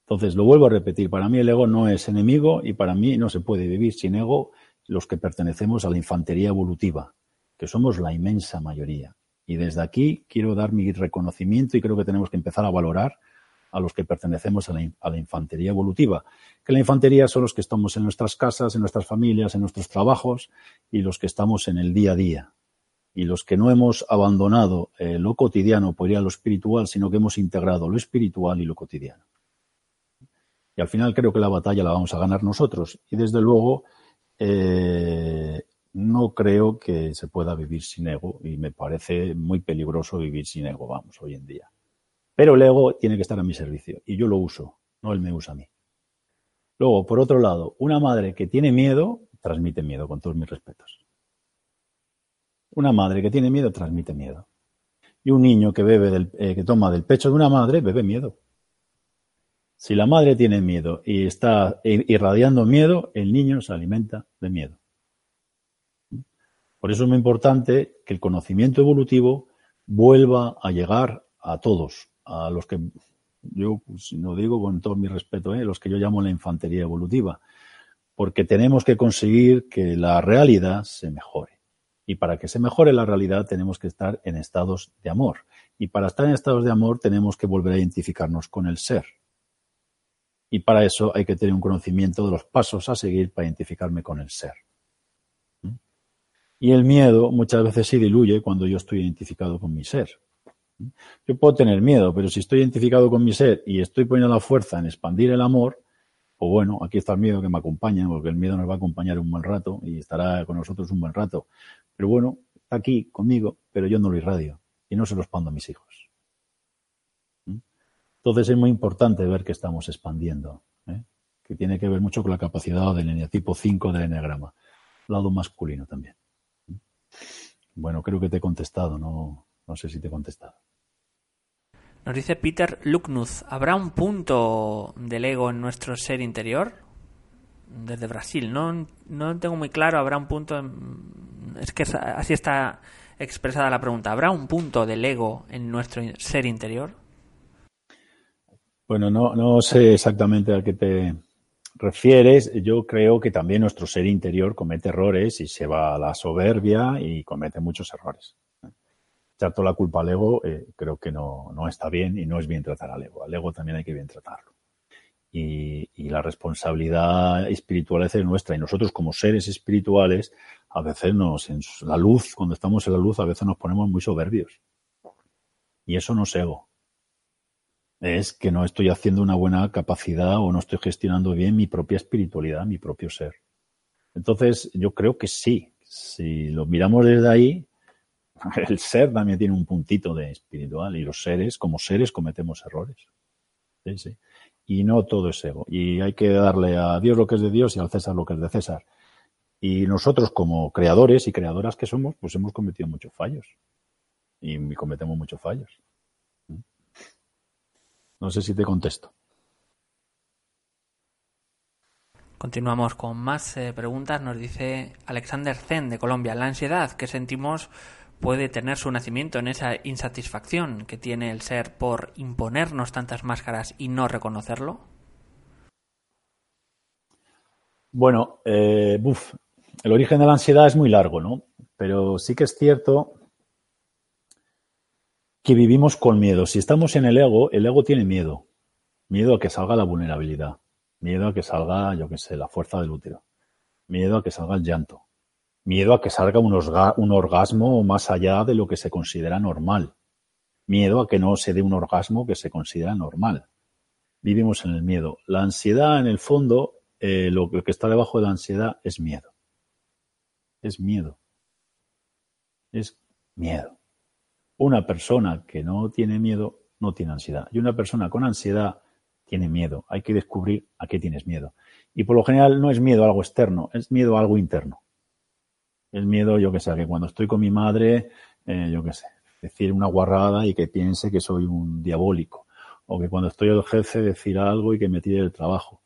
[SPEAKER 2] Entonces, lo vuelvo a repetir, para mí el ego no es enemigo y para mí no se puede vivir sin ego los que pertenecemos a la infantería evolutiva, que somos la inmensa mayoría. Y desde aquí quiero dar mi reconocimiento y creo que tenemos que empezar a valorar a los que pertenecemos a la, infantería evolutiva. Que la infantería son los que estamos en nuestras casas, en nuestras familias, en nuestros trabajos y los que estamos en el día a día. Y los que no hemos abandonado eh, lo cotidiano por ir a lo espiritual, sino que hemos integrado lo espiritual y lo cotidiano. Y al final creo que la batalla la vamos a ganar nosotros. Y desde luego, eh, no creo que se pueda vivir sin ego y me parece muy peligroso vivir sin ego, vamos, hoy en día. Pero el ego tiene que estar a mi servicio y yo lo uso, no él me usa a mí. Luego, por otro lado, una madre que tiene miedo transmite miedo, con todos mis respetos. Una madre que tiene miedo transmite miedo. Y un niño que bebe del, eh, que toma del pecho de una madre bebe miedo. Si la madre tiene miedo y está irradiando miedo, el niño se alimenta de miedo. Por eso es muy importante que el conocimiento evolutivo vuelva a llegar a todos, a los que yo pues, no digo con todo mi respeto, ¿eh? los que yo llamo la infantería evolutiva, porque tenemos que conseguir que la realidad se mejore. Y para que se mejore la realidad tenemos que estar en estados de amor. Y para estar en estados de amor tenemos que volver a identificarnos con el ser. Y para eso hay que tener un conocimiento de los pasos a seguir para identificarme con el ser. ¿Mm? Y el miedo muchas veces se diluye cuando yo estoy identificado con mi ser. ¿Mm? Yo puedo tener miedo, pero si estoy identificado con mi ser y estoy poniendo la fuerza en expandir el amor, pues bueno, aquí está el miedo que me acompaña, porque el miedo nos va a acompañar un buen rato y estará con nosotros un buen rato. Pero bueno, está aquí conmigo, pero yo no lo irradio y no se lo expando a mis hijos. Entonces es muy importante ver que estamos expandiendo, ¿eh? que tiene que ver mucho con la capacidad del tipo 5 del enneagrama, lado masculino también. Bueno, creo que te he contestado, no, no sé si te he contestado.
[SPEAKER 1] Nos dice Peter Lucknuth, ¿habrá un punto del ego en nuestro ser interior? Desde Brasil, no, no tengo muy claro, habrá un punto, es que así está expresada la pregunta, ¿habrá un punto del ego en nuestro ser interior?
[SPEAKER 2] Bueno, no, no sé exactamente a qué te refieres. Yo creo que también nuestro ser interior comete errores y se va a la soberbia y comete muchos errores. Echar toda la culpa al ego eh, creo que no, no está bien y no es bien tratar al ego. Al ego también hay que bien tratarlo. Y, y, la responsabilidad espiritual es nuestra. Y nosotros como seres espirituales, a veces nos, en la luz, cuando estamos en la luz, a veces nos ponemos muy soberbios. Y eso no es ego es que no estoy haciendo una buena capacidad o no estoy gestionando bien mi propia espiritualidad, mi propio ser. Entonces, yo creo que sí. Si lo miramos desde ahí, el ser también tiene un puntito de espiritual y los seres, como seres, cometemos errores. Y no todo es ego. Y hay que darle a Dios lo que es de Dios y al César lo que es de César. Y nosotros, como creadores y creadoras que somos, pues hemos cometido muchos fallos. Y cometemos muchos fallos. No sé si te contesto.
[SPEAKER 1] Continuamos con más eh, preguntas. Nos dice Alexander Zen de Colombia. La ansiedad que sentimos puede tener su nacimiento en esa insatisfacción que tiene el ser por imponernos tantas máscaras y no reconocerlo.
[SPEAKER 2] Bueno, eh, el origen de la ansiedad es muy largo, ¿no? Pero sí que es cierto que vivimos con miedo. Si estamos en el ego, el ego tiene miedo. Miedo a que salga la vulnerabilidad. Miedo a que salga, yo qué sé, la fuerza del útero. Miedo a que salga el llanto. Miedo a que salga un, orgasmo más allá de lo que se considera normal. Miedo a que no se dé un orgasmo que se considera normal. Vivimos en el miedo. La ansiedad, en el fondo, eh, lo que está debajo de la ansiedad es miedo. Es miedo. Es miedo. Una persona que no tiene miedo no tiene ansiedad. Y una persona con ansiedad tiene miedo. Hay que descubrir a qué tienes miedo. Y por lo general no es miedo a algo externo, es miedo a algo interno. Es miedo, yo que sé, que cuando estoy con mi madre, eh, yo que sé, decir una guarrada y que piense que soy un diabólico. O que cuando estoy el jefe decir algo y que me tire el trabajo.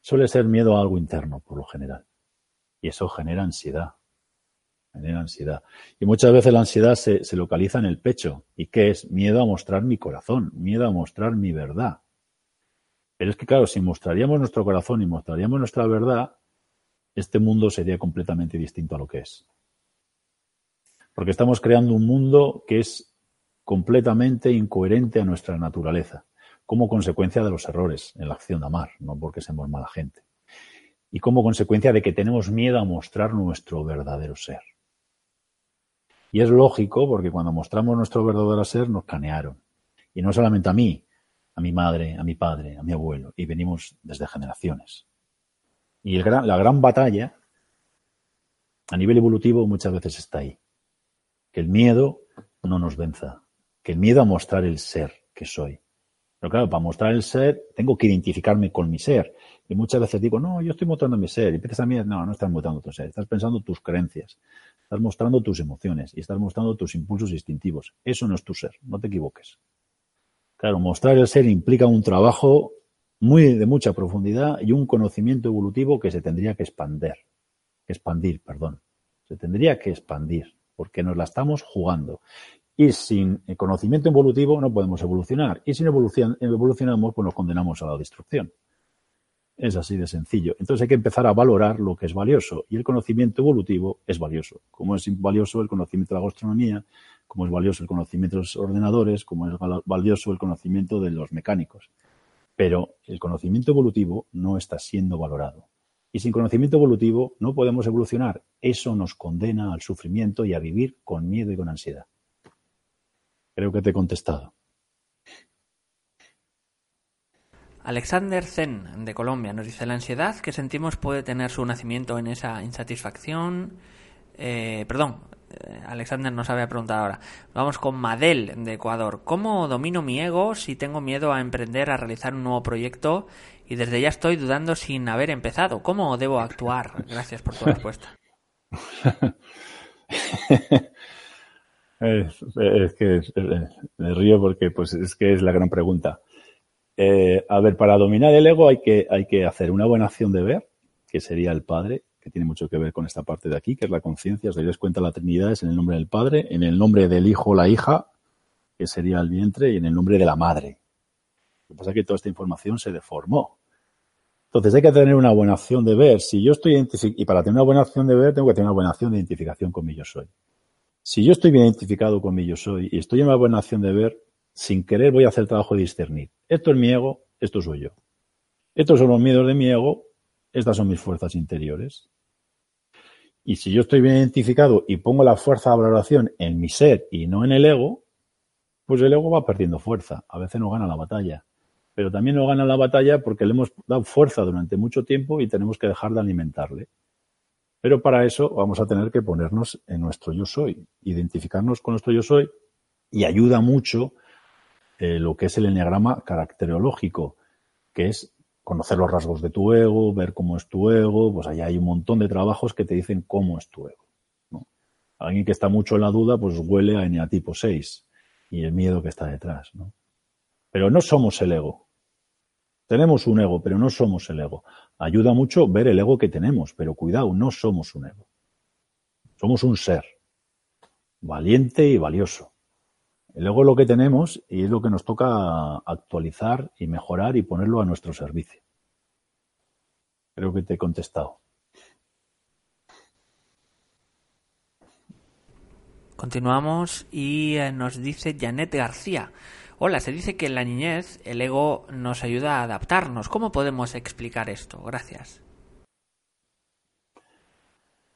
[SPEAKER 2] Suele ser miedo a algo interno, por lo general. Y eso genera ansiedad. Genera ansiedad. Y muchas veces la ansiedad se, se localiza en el pecho. ¿Y qué es? Miedo a mostrar mi corazón, miedo a mostrar mi verdad. Pero es que, claro, si mostraríamos nuestro corazón y mostraríamos nuestra verdad, este mundo sería completamente distinto a lo que es. Porque estamos creando un mundo que es completamente incoherente a nuestra naturaleza, como consecuencia de los errores en la acción de amar, no porque seamos mala gente. Y como consecuencia de que tenemos miedo a mostrar nuestro verdadero ser. Y es lógico porque cuando mostramos nuestro verdadero ser nos canearon. Y no solamente a mí, a mi madre, a mi padre, a mi abuelo, y venimos desde generaciones. Y la gran batalla, a nivel evolutivo, muchas veces está ahí. Que el miedo no nos venza. Que el miedo a mostrar el ser que soy. Pero claro, para mostrar el ser, tengo que identificarme con mi ser. Y muchas veces digo, no, yo estoy mostrando mi ser. Y empiezas a mí, no, no estás mostrando tu ser. Estás pensando tus creencias. Estás mostrando tus emociones. Y estás mostrando tus impulsos instintivos. Eso no es tu ser. No te equivoques. Claro, mostrar el ser implica un trabajo muy de mucha profundidad y un conocimiento evolutivo que se tendría que expandir, expandir, perdón. Se tendría que expandir porque nos la estamos jugando. Y sin conocimiento evolutivo no podemos evolucionar. Y si no evolucionamos, pues nos condenamos a la destrucción. Es así de sencillo. Entonces hay que empezar a valorar lo que es valioso. Y el conocimiento evolutivo es valioso. Como es valioso el conocimiento de la gastronomía, como es valioso el conocimiento de los ordenadores, como es valioso el conocimiento de los mecánicos. Pero el conocimiento evolutivo no está siendo valorado. Y sin conocimiento evolutivo no podemos evolucionar. Eso nos condena al sufrimiento y a vivir con miedo y con ansiedad. Creo que te he contestado.
[SPEAKER 1] Alexander Zen, de Colombia, nos dice, la ansiedad que sentimos puede tener su nacimiento en esa insatisfacción. Eh, perdón, Alexander nos había preguntado ahora. Vamos con Madel de Ecuador. ¿Cómo domino mi ego si tengo miedo a emprender, a realizar un nuevo proyecto y desde ya estoy dudando sin haber empezado? ¿Cómo debo actuar? Gracias por tu respuesta.
[SPEAKER 2] es, que me río porque pues es que es la gran pregunta. Eh, a ver, para dominar el ego hay que, hay que hacer una buena acción de ver, que sería el padre, que tiene mucho que ver con esta parte de aquí, que es la conciencia. Os daréis cuenta, la Trinidad es en el nombre del Padre, en el nombre del Hijo, la hija, que sería el vientre, y en el nombre de la Madre. Lo que pasa es que toda esta información se deformó. Entonces hay que tener una buena acción de ver. Si yo estoy y para tener una buena acción de ver, tengo que tener una buena acción de identificación con mi yo soy. Si yo estoy bien identificado con mi yo soy y estoy en una buena acción de ver, sin querer voy a hacer trabajo de discernir. Esto es mi ego, esto soy yo. Estos son los miedos de mi ego, estas son mis fuerzas interiores. Y si yo estoy bien identificado y pongo la fuerza de valoración en mi ser y no en el ego, pues el ego va perdiendo fuerza. A veces no gana la batalla. Pero también no gana la batalla porque le hemos dado fuerza durante mucho tiempo y tenemos que dejar de alimentarle. Pero para eso vamos a tener que ponernos en nuestro yo soy, identificarnos con nuestro yo soy y ayuda mucho eh, lo que es el enneagrama caracterológico, que es conocer los rasgos de tu ego, ver cómo es tu ego, pues ahí hay un montón de trabajos que te dicen cómo es tu ego. Alguien que está mucho en la duda, pues huele a eneatipo 6 y el miedo que está detrás. ¿no? Pero no somos el ego. Tenemos un ego, pero no somos el ego. Ayuda mucho ver el ego que tenemos, pero cuidado, no somos un ego. Somos un ser valiente y valioso. El ego es lo que tenemos y es lo que nos toca actualizar y mejorar y ponerlo a nuestro servicio. Creo que te he contestado.
[SPEAKER 1] Continuamos y eh, nos dice Janet García. Hola, se dice que en la niñez el ego nos ayuda a adaptarnos. ¿Cómo podemos explicar esto? Gracias.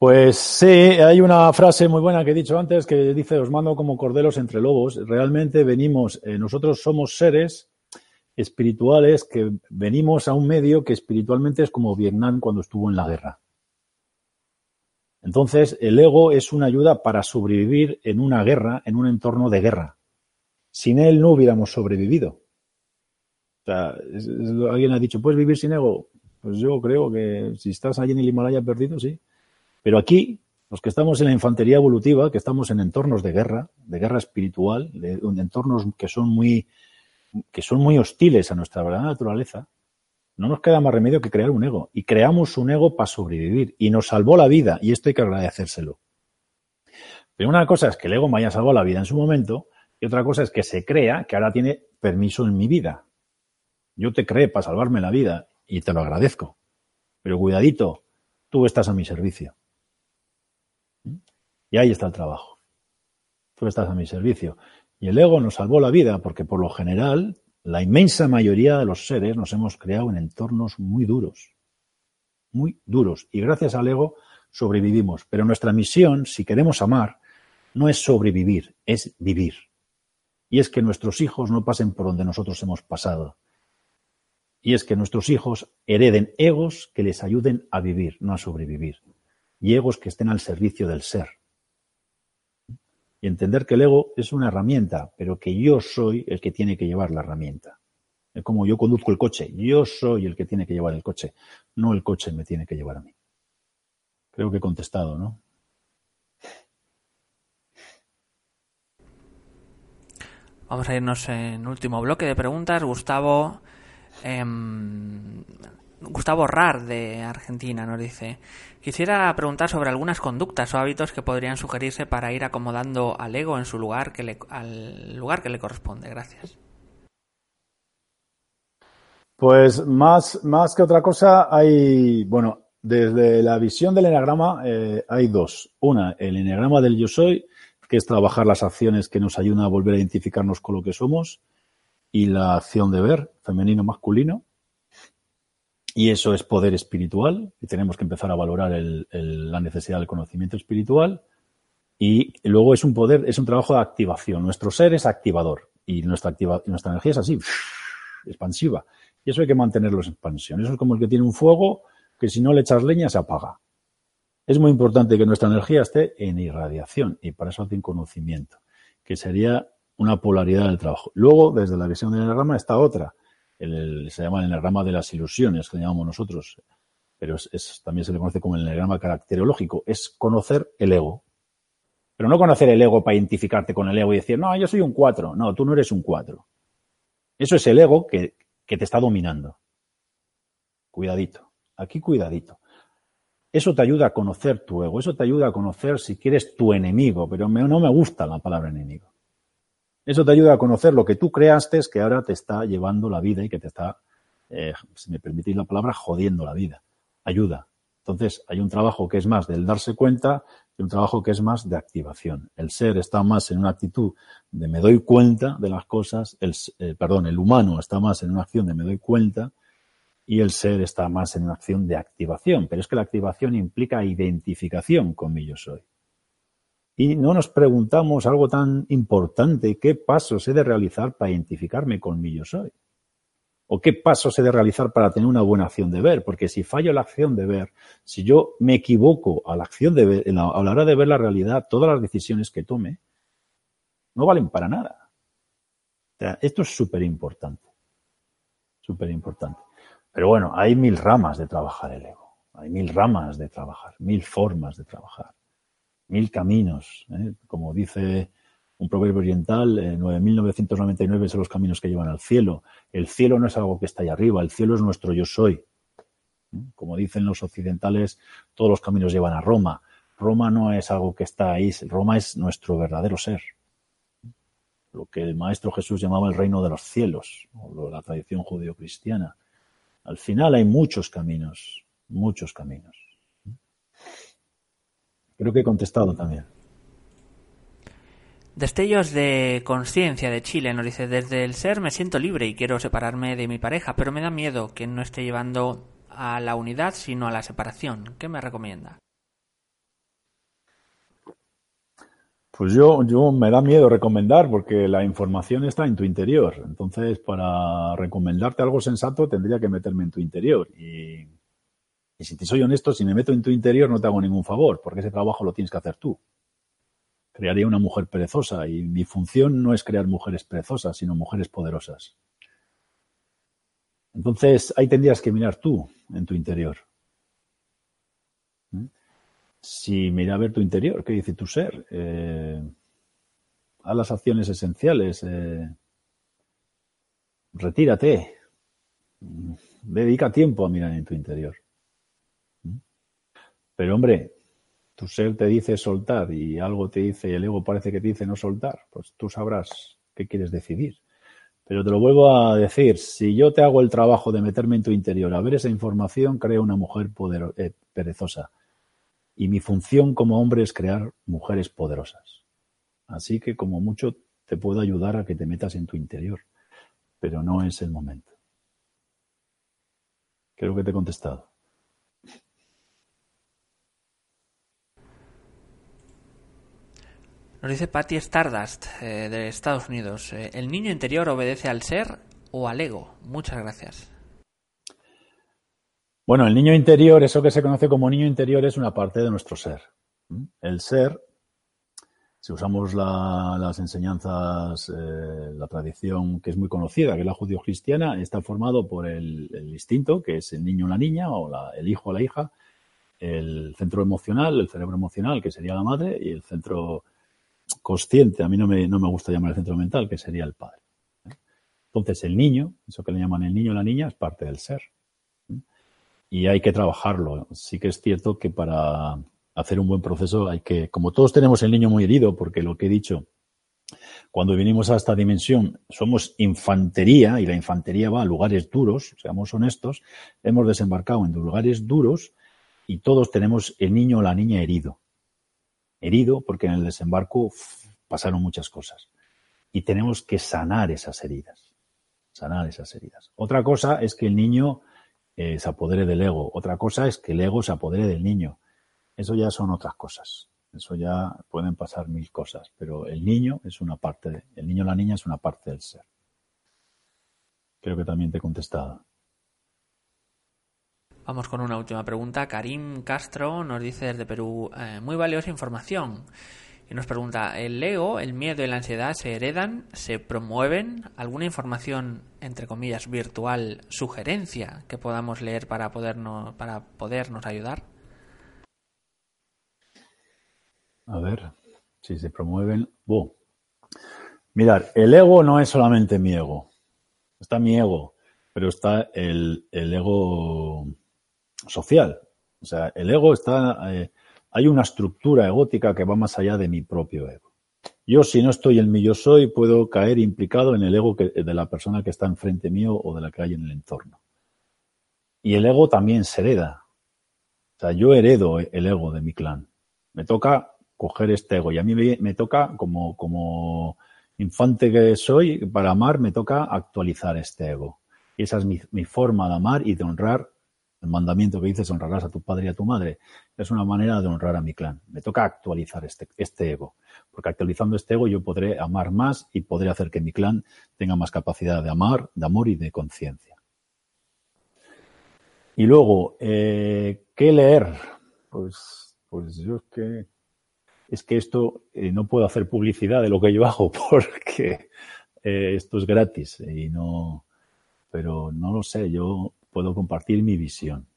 [SPEAKER 2] Pues sí, hay una frase muy buena que he dicho antes que dice, os mando como corderos entre lobos. Realmente venimos, eh, nosotros somos seres espirituales que venimos a un medio que espiritualmente es como Vietnam cuando estuvo en la guerra. Entonces, el ego es una ayuda para sobrevivir en una guerra, en un entorno de guerra. Sin él no hubiéramos sobrevivido. O sea, alguien ha dicho, ¿puedes vivir sin ego? Pues yo creo que si estás allí en el Himalaya perdido, sí. Pero aquí, los que estamos en la infantería evolutiva, que estamos en entornos de guerra, de guerra espiritual, de, entornos que son muy que son muy hostiles a nuestra verdadera naturaleza, no nos queda más remedio que crear un ego. Y creamos un ego para sobrevivir. Y nos salvó la vida. Y esto hay que agradecérselo. Pero una cosa es que el ego me haya salvado la vida en su momento. Y otra cosa es que se crea que ahora tiene permiso en mi vida. Yo te creé para salvarme la vida y te lo agradezco. Pero cuidadito, tú estás a mi servicio. Y ahí está el trabajo. Tú estás a mi servicio. Y el ego nos salvó la vida porque por lo general la inmensa mayoría de los seres nos hemos creado en entornos muy duros. Muy duros. Y gracias al ego sobrevivimos. Pero nuestra misión, si queremos amar, no es sobrevivir, es vivir. Y es que nuestros hijos no pasen por donde nosotros hemos pasado. Y es que nuestros hijos hereden egos que les ayuden a vivir, no a sobrevivir. Y egos que estén al servicio del ser y entender que el ego es una herramienta, pero que yo soy el que tiene que llevar la herramienta. Es como yo conduzco el coche, yo soy el que tiene que llevar el coche, no el coche me tiene que llevar a mí. Creo que he contestado, ¿no?
[SPEAKER 1] Vamos a irnos en último bloque de preguntas. Gustavo eh, Gustavo Rar de Argentina nos dice, quisiera preguntar sobre algunas conductas o hábitos que podrían sugerirse para ir acomodando al ego en su lugar que le, al lugar que le corresponde. Gracias.
[SPEAKER 2] Pues más, más que otra cosa hay, bueno, desde la visión del enagrama eh, hay dos. Una, el enagrama del yo soy, que es trabajar las acciones que nos ayudan a volver a identificarnos con lo que somos, y la acción de ver, femenino-masculino y eso es poder espiritual, y tenemos que empezar a valorar la necesidad del conocimiento espiritual. Y luego es un poder, es un trabajo de activación. Nuestro ser es activador y nuestra, energía es así, expansiva. Y eso hay que mantenerlo en expansión. Eso es como el que tiene un fuego que si no le echas leña se apaga. Es muy importante que nuestra energía esté en irradiación y para eso hace conocimiento, que sería una polaridad del trabajo. Luego, desde la visión del enneagrama está otra, se llama el enagrama de las ilusiones, que llamamos nosotros, pero es, también se le conoce como el enagrama caracterológico, es conocer el ego. Pero no conocer el ego para identificarte con el ego y decir, no, yo soy un cuatro. No, tú no eres un cuatro. Eso es el ego que, que te está dominando. Cuidadito. Aquí cuidadito. Eso te ayuda a conocer tu ego, eso te ayuda a conocer si quieres tu enemigo, pero no me gusta la palabra enemigo. Eso te ayuda a conocer lo que tú creaste que ahora te está llevando la vida y que te está, eh, si me permitís la palabra, jodiendo la vida. Ayuda. Entonces, hay un trabajo que es más del darse cuenta y un trabajo que es más de activación. El ser está más en una actitud de me doy cuenta de las cosas, el, eh, perdón, el humano está más en una acción de me doy cuenta y el ser está más en una acción de activación. Pero es que la activación implica identificación con mi yo soy y no nos preguntamos algo tan importante, ¿qué pasos he de realizar para identificarme con mi yo soy? ¿O qué pasos he de realizar para tener una buena acción de ver? Porque si fallo la acción de ver, si yo me equivoco a la acción de ver, a la hora de ver la realidad, todas las decisiones que tome, no valen para nada. esto es súper importante. Súper importante. Pero bueno, hay mil ramas de trabajar el ego. Hay mil ramas de trabajar, mil formas de trabajar mil caminos. ¿eh? Como dice un proverbio oriental, eh, 9.999 son los caminos que llevan al cielo. El cielo no es algo que está ahí arriba, el cielo es nuestro yo soy. ¿eh? Como dicen los occidentales, todos los caminos llevan a Roma. Roma no es algo que está ahí, Roma es nuestro verdadero ser. Lo que el Maestro Jesús llamaba el reino de los cielos, o la tradición judío-cristiana. Al final hay muchos caminos, muchos caminos. Creo que he contestado también.
[SPEAKER 1] Destellos de conciencia de Chile nos dice, desde el ser me siento libre y quiero separarme de mi pareja, pero me da miedo que no esté llevando a la unidad sino a la separación. ¿Qué me recomienda?
[SPEAKER 2] Pues yo, yo me da miedo recomendar porque la información está en tu interior. Entonces, para recomendarte algo sensato, tendría que meterme en tu interior. Y y si te soy honesto, si me meto en tu interior, no te hago ningún favor, porque ese trabajo lo tienes que hacer tú. Crearía una mujer perezosa y mi función no es crear mujeres perezosas, sino mujeres poderosas. Entonces, ahí tendrías que mirar tú en tu interior. ¿Mm? Si mira a ver tu interior, ¿qué dice tu ser? Eh, haz las acciones esenciales. Eh, retírate. Dedica tiempo a mirar en tu interior. Pero hombre, tu ser te dice soltar y algo te dice, y el ego parece que te dice no soltar, pues tú sabrás qué quieres decidir. Pero te lo vuelvo a decir, si yo te hago el trabajo de meterme en tu interior, a ver esa información, creo una mujer eh, perezosa. Y mi función como hombre es crear mujeres poderosas. Así que como mucho te puedo ayudar a que te metas en tu interior, pero no es el momento. Creo que te he contestado.
[SPEAKER 1] Nos dice Patty Stardust eh, de Estados Unidos. Eh, ¿El niño interior obedece al ser o al ego? Muchas gracias.
[SPEAKER 2] Bueno, el niño interior, eso que se conoce como niño interior, es una parte de nuestro ser. El ser, si usamos las enseñanzas, eh, la tradición que es muy conocida, que es la judío-cristiana, está formado por el, instinto, que es el niño o la niña, o el hijo o la hija, el centro emocional, el cerebro emocional, que sería la madre, y el centro consciente, a mí no me, no me gusta llamar el centro mental, que sería el padre. ¿eh? Entonces, el niño, eso que le llaman el niño o la niña, es parte del ser. ¿eh? Y hay que trabajarlo. Sí que es cierto que para hacer un buen proceso hay que, como todos tenemos el niño muy herido, porque lo que he dicho, cuando venimos a esta dimensión somos infantería y la infantería va a lugares duros, seamos honestos, hemos desembarcado en lugares duros y todos tenemos el niño o la niña herido herido porque en el desembarco pasaron muchas cosas. Y tenemos que sanar esas heridas. Sanar esas heridas. Otra cosa es que el niño eh, se apodere del ego. Otra cosa es que el ego se apodere del niño. Eso ya son otras cosas. Eso ya pueden pasar mil cosas. Pero el niño es una parte, el niño o la niña es una parte del ser. Creo que también te he contestado.
[SPEAKER 1] Vamos con una última pregunta. Karim Castro nos dice desde Perú, eh, muy valiosa información. Y nos pregunta, ¿el ego, el miedo y la ansiedad se heredan, se promueven? ¿Alguna información, entre comillas, virtual, sugerencia que podamos leer para podernos, para podernos ayudar?
[SPEAKER 2] A ver, si se promueven. Oh. El ego no es solamente mi ego. Está mi ego, pero está el, el ego social. O sea, el ego está. Eh, hay una estructura egótica que va más allá de mi propio ego. Yo, si no estoy en mi yo soy, puedo caer implicado en el ego de la persona que está enfrente mío o de la que hay en el entorno. Y el ego también se hereda. O sea, yo heredo el ego de mi clan. Me toca coger este ego. Y a mí me, toca, como, como infante que soy, para amar, me toca actualizar este ego. Y esa es mi, mi forma de amar y de honrar el mandamiento que dices honrarás a tu padre y a tu madre, es una manera de honrar a mi clan. Me toca actualizar este, este ego, porque actualizando este ego yo podré amar más y podré hacer que mi clan tenga más capacidad de amar, de amor y de conciencia. Y luego, eh, ¿qué leer? Pues, pues yo es que es que esto eh, no puedo hacer publicidad de lo que yo hago porque eh, esto es gratis y no, pero no lo sé. Yo puedo compartir mi visión,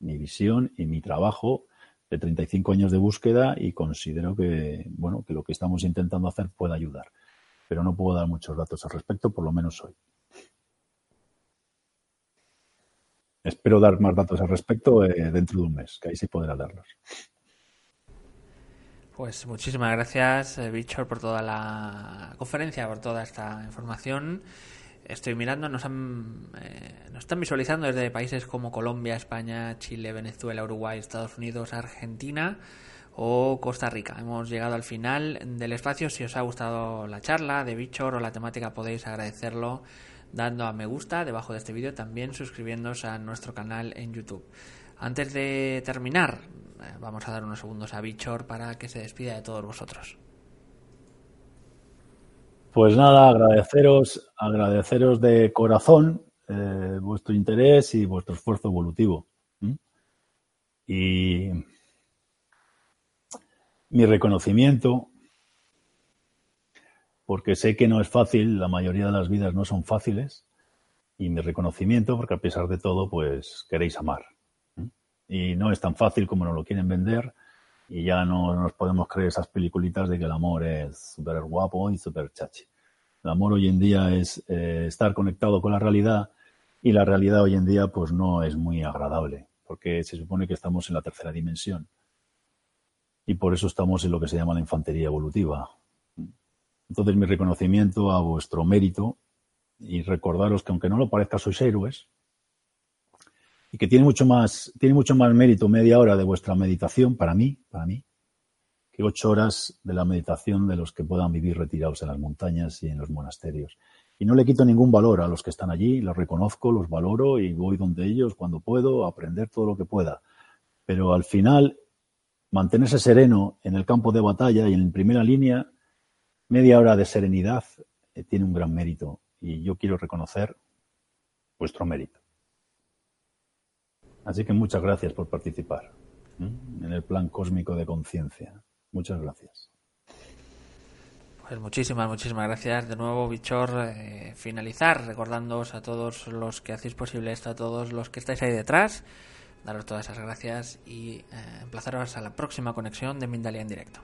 [SPEAKER 2] mi visión y mi trabajo de 35 años de búsqueda y considero que, bueno, que lo que estamos intentando hacer puede ayudar. Pero no puedo dar muchos datos al respecto, por lo menos hoy. Espero dar más datos al respecto eh, dentro de un mes, que ahí sí podrá darlos.
[SPEAKER 1] Pues muchísimas gracias, eh, por toda la conferencia, por toda esta información estoy mirando, nos, han, eh, nos están visualizando desde países como Colombia, España, Chile, Venezuela, Uruguay, Estados Unidos, Argentina o Costa Rica. Hemos llegado al final del espacio. Si os ha gustado la charla de Bichor o la temática podéis agradecerlo dando a me gusta debajo de este vídeo, también suscribiéndose a nuestro canal en YouTube. Antes de terminar, eh, vamos a dar unos segundos a Bichor para que se despida de todos vosotros.
[SPEAKER 2] Pues nada, agradeceros, agradeceros de corazón eh, vuestro interés y vuestro esfuerzo evolutivo. Y mi reconocimiento, porque sé que no es fácil, la mayoría de las vidas no son fáciles, y mi reconocimiento, porque a pesar de todo, pues queréis amar. Y no es tan fácil como nos lo quieren vender, y ya no nos podemos creer esas peliculitas de que el amor es súper guapo y súper chachi. El amor hoy en día es eh, estar conectado con la realidad y la realidad hoy en día pues no es muy agradable porque se supone que estamos en la tercera dimensión y por eso estamos en lo que se llama la infantería evolutiva. Entonces mi reconocimiento a vuestro mérito y recordaros que aunque no lo parezca sois héroes y que tiene mucho más tiene mucho más mérito media hora de vuestra meditación para mí, para mí, que ocho horas de la meditación de los que puedan vivir retirados en las montañas y en los monasterios. Y no le quito ningún valor a los que están allí, los reconozco, los valoro y voy donde ellos cuando puedo, a aprender todo lo que pueda. Pero al final, mantenerse sereno en el campo de batalla y en primera línea, media hora de serenidad eh, tiene un gran mérito y yo quiero reconocer vuestro mérito. Así que muchas gracias por participar en el plan cósmico de conciencia. Muchas gracias.
[SPEAKER 1] Pues muchísimas, muchísimas gracias de nuevo, Bichor. Eh, finalizar recordándoos a todos los que hacéis posible esto, a todos los que estáis ahí detrás, daros todas esas gracias y eh, emplazaros a la próxima conexión de Mindalia en directo.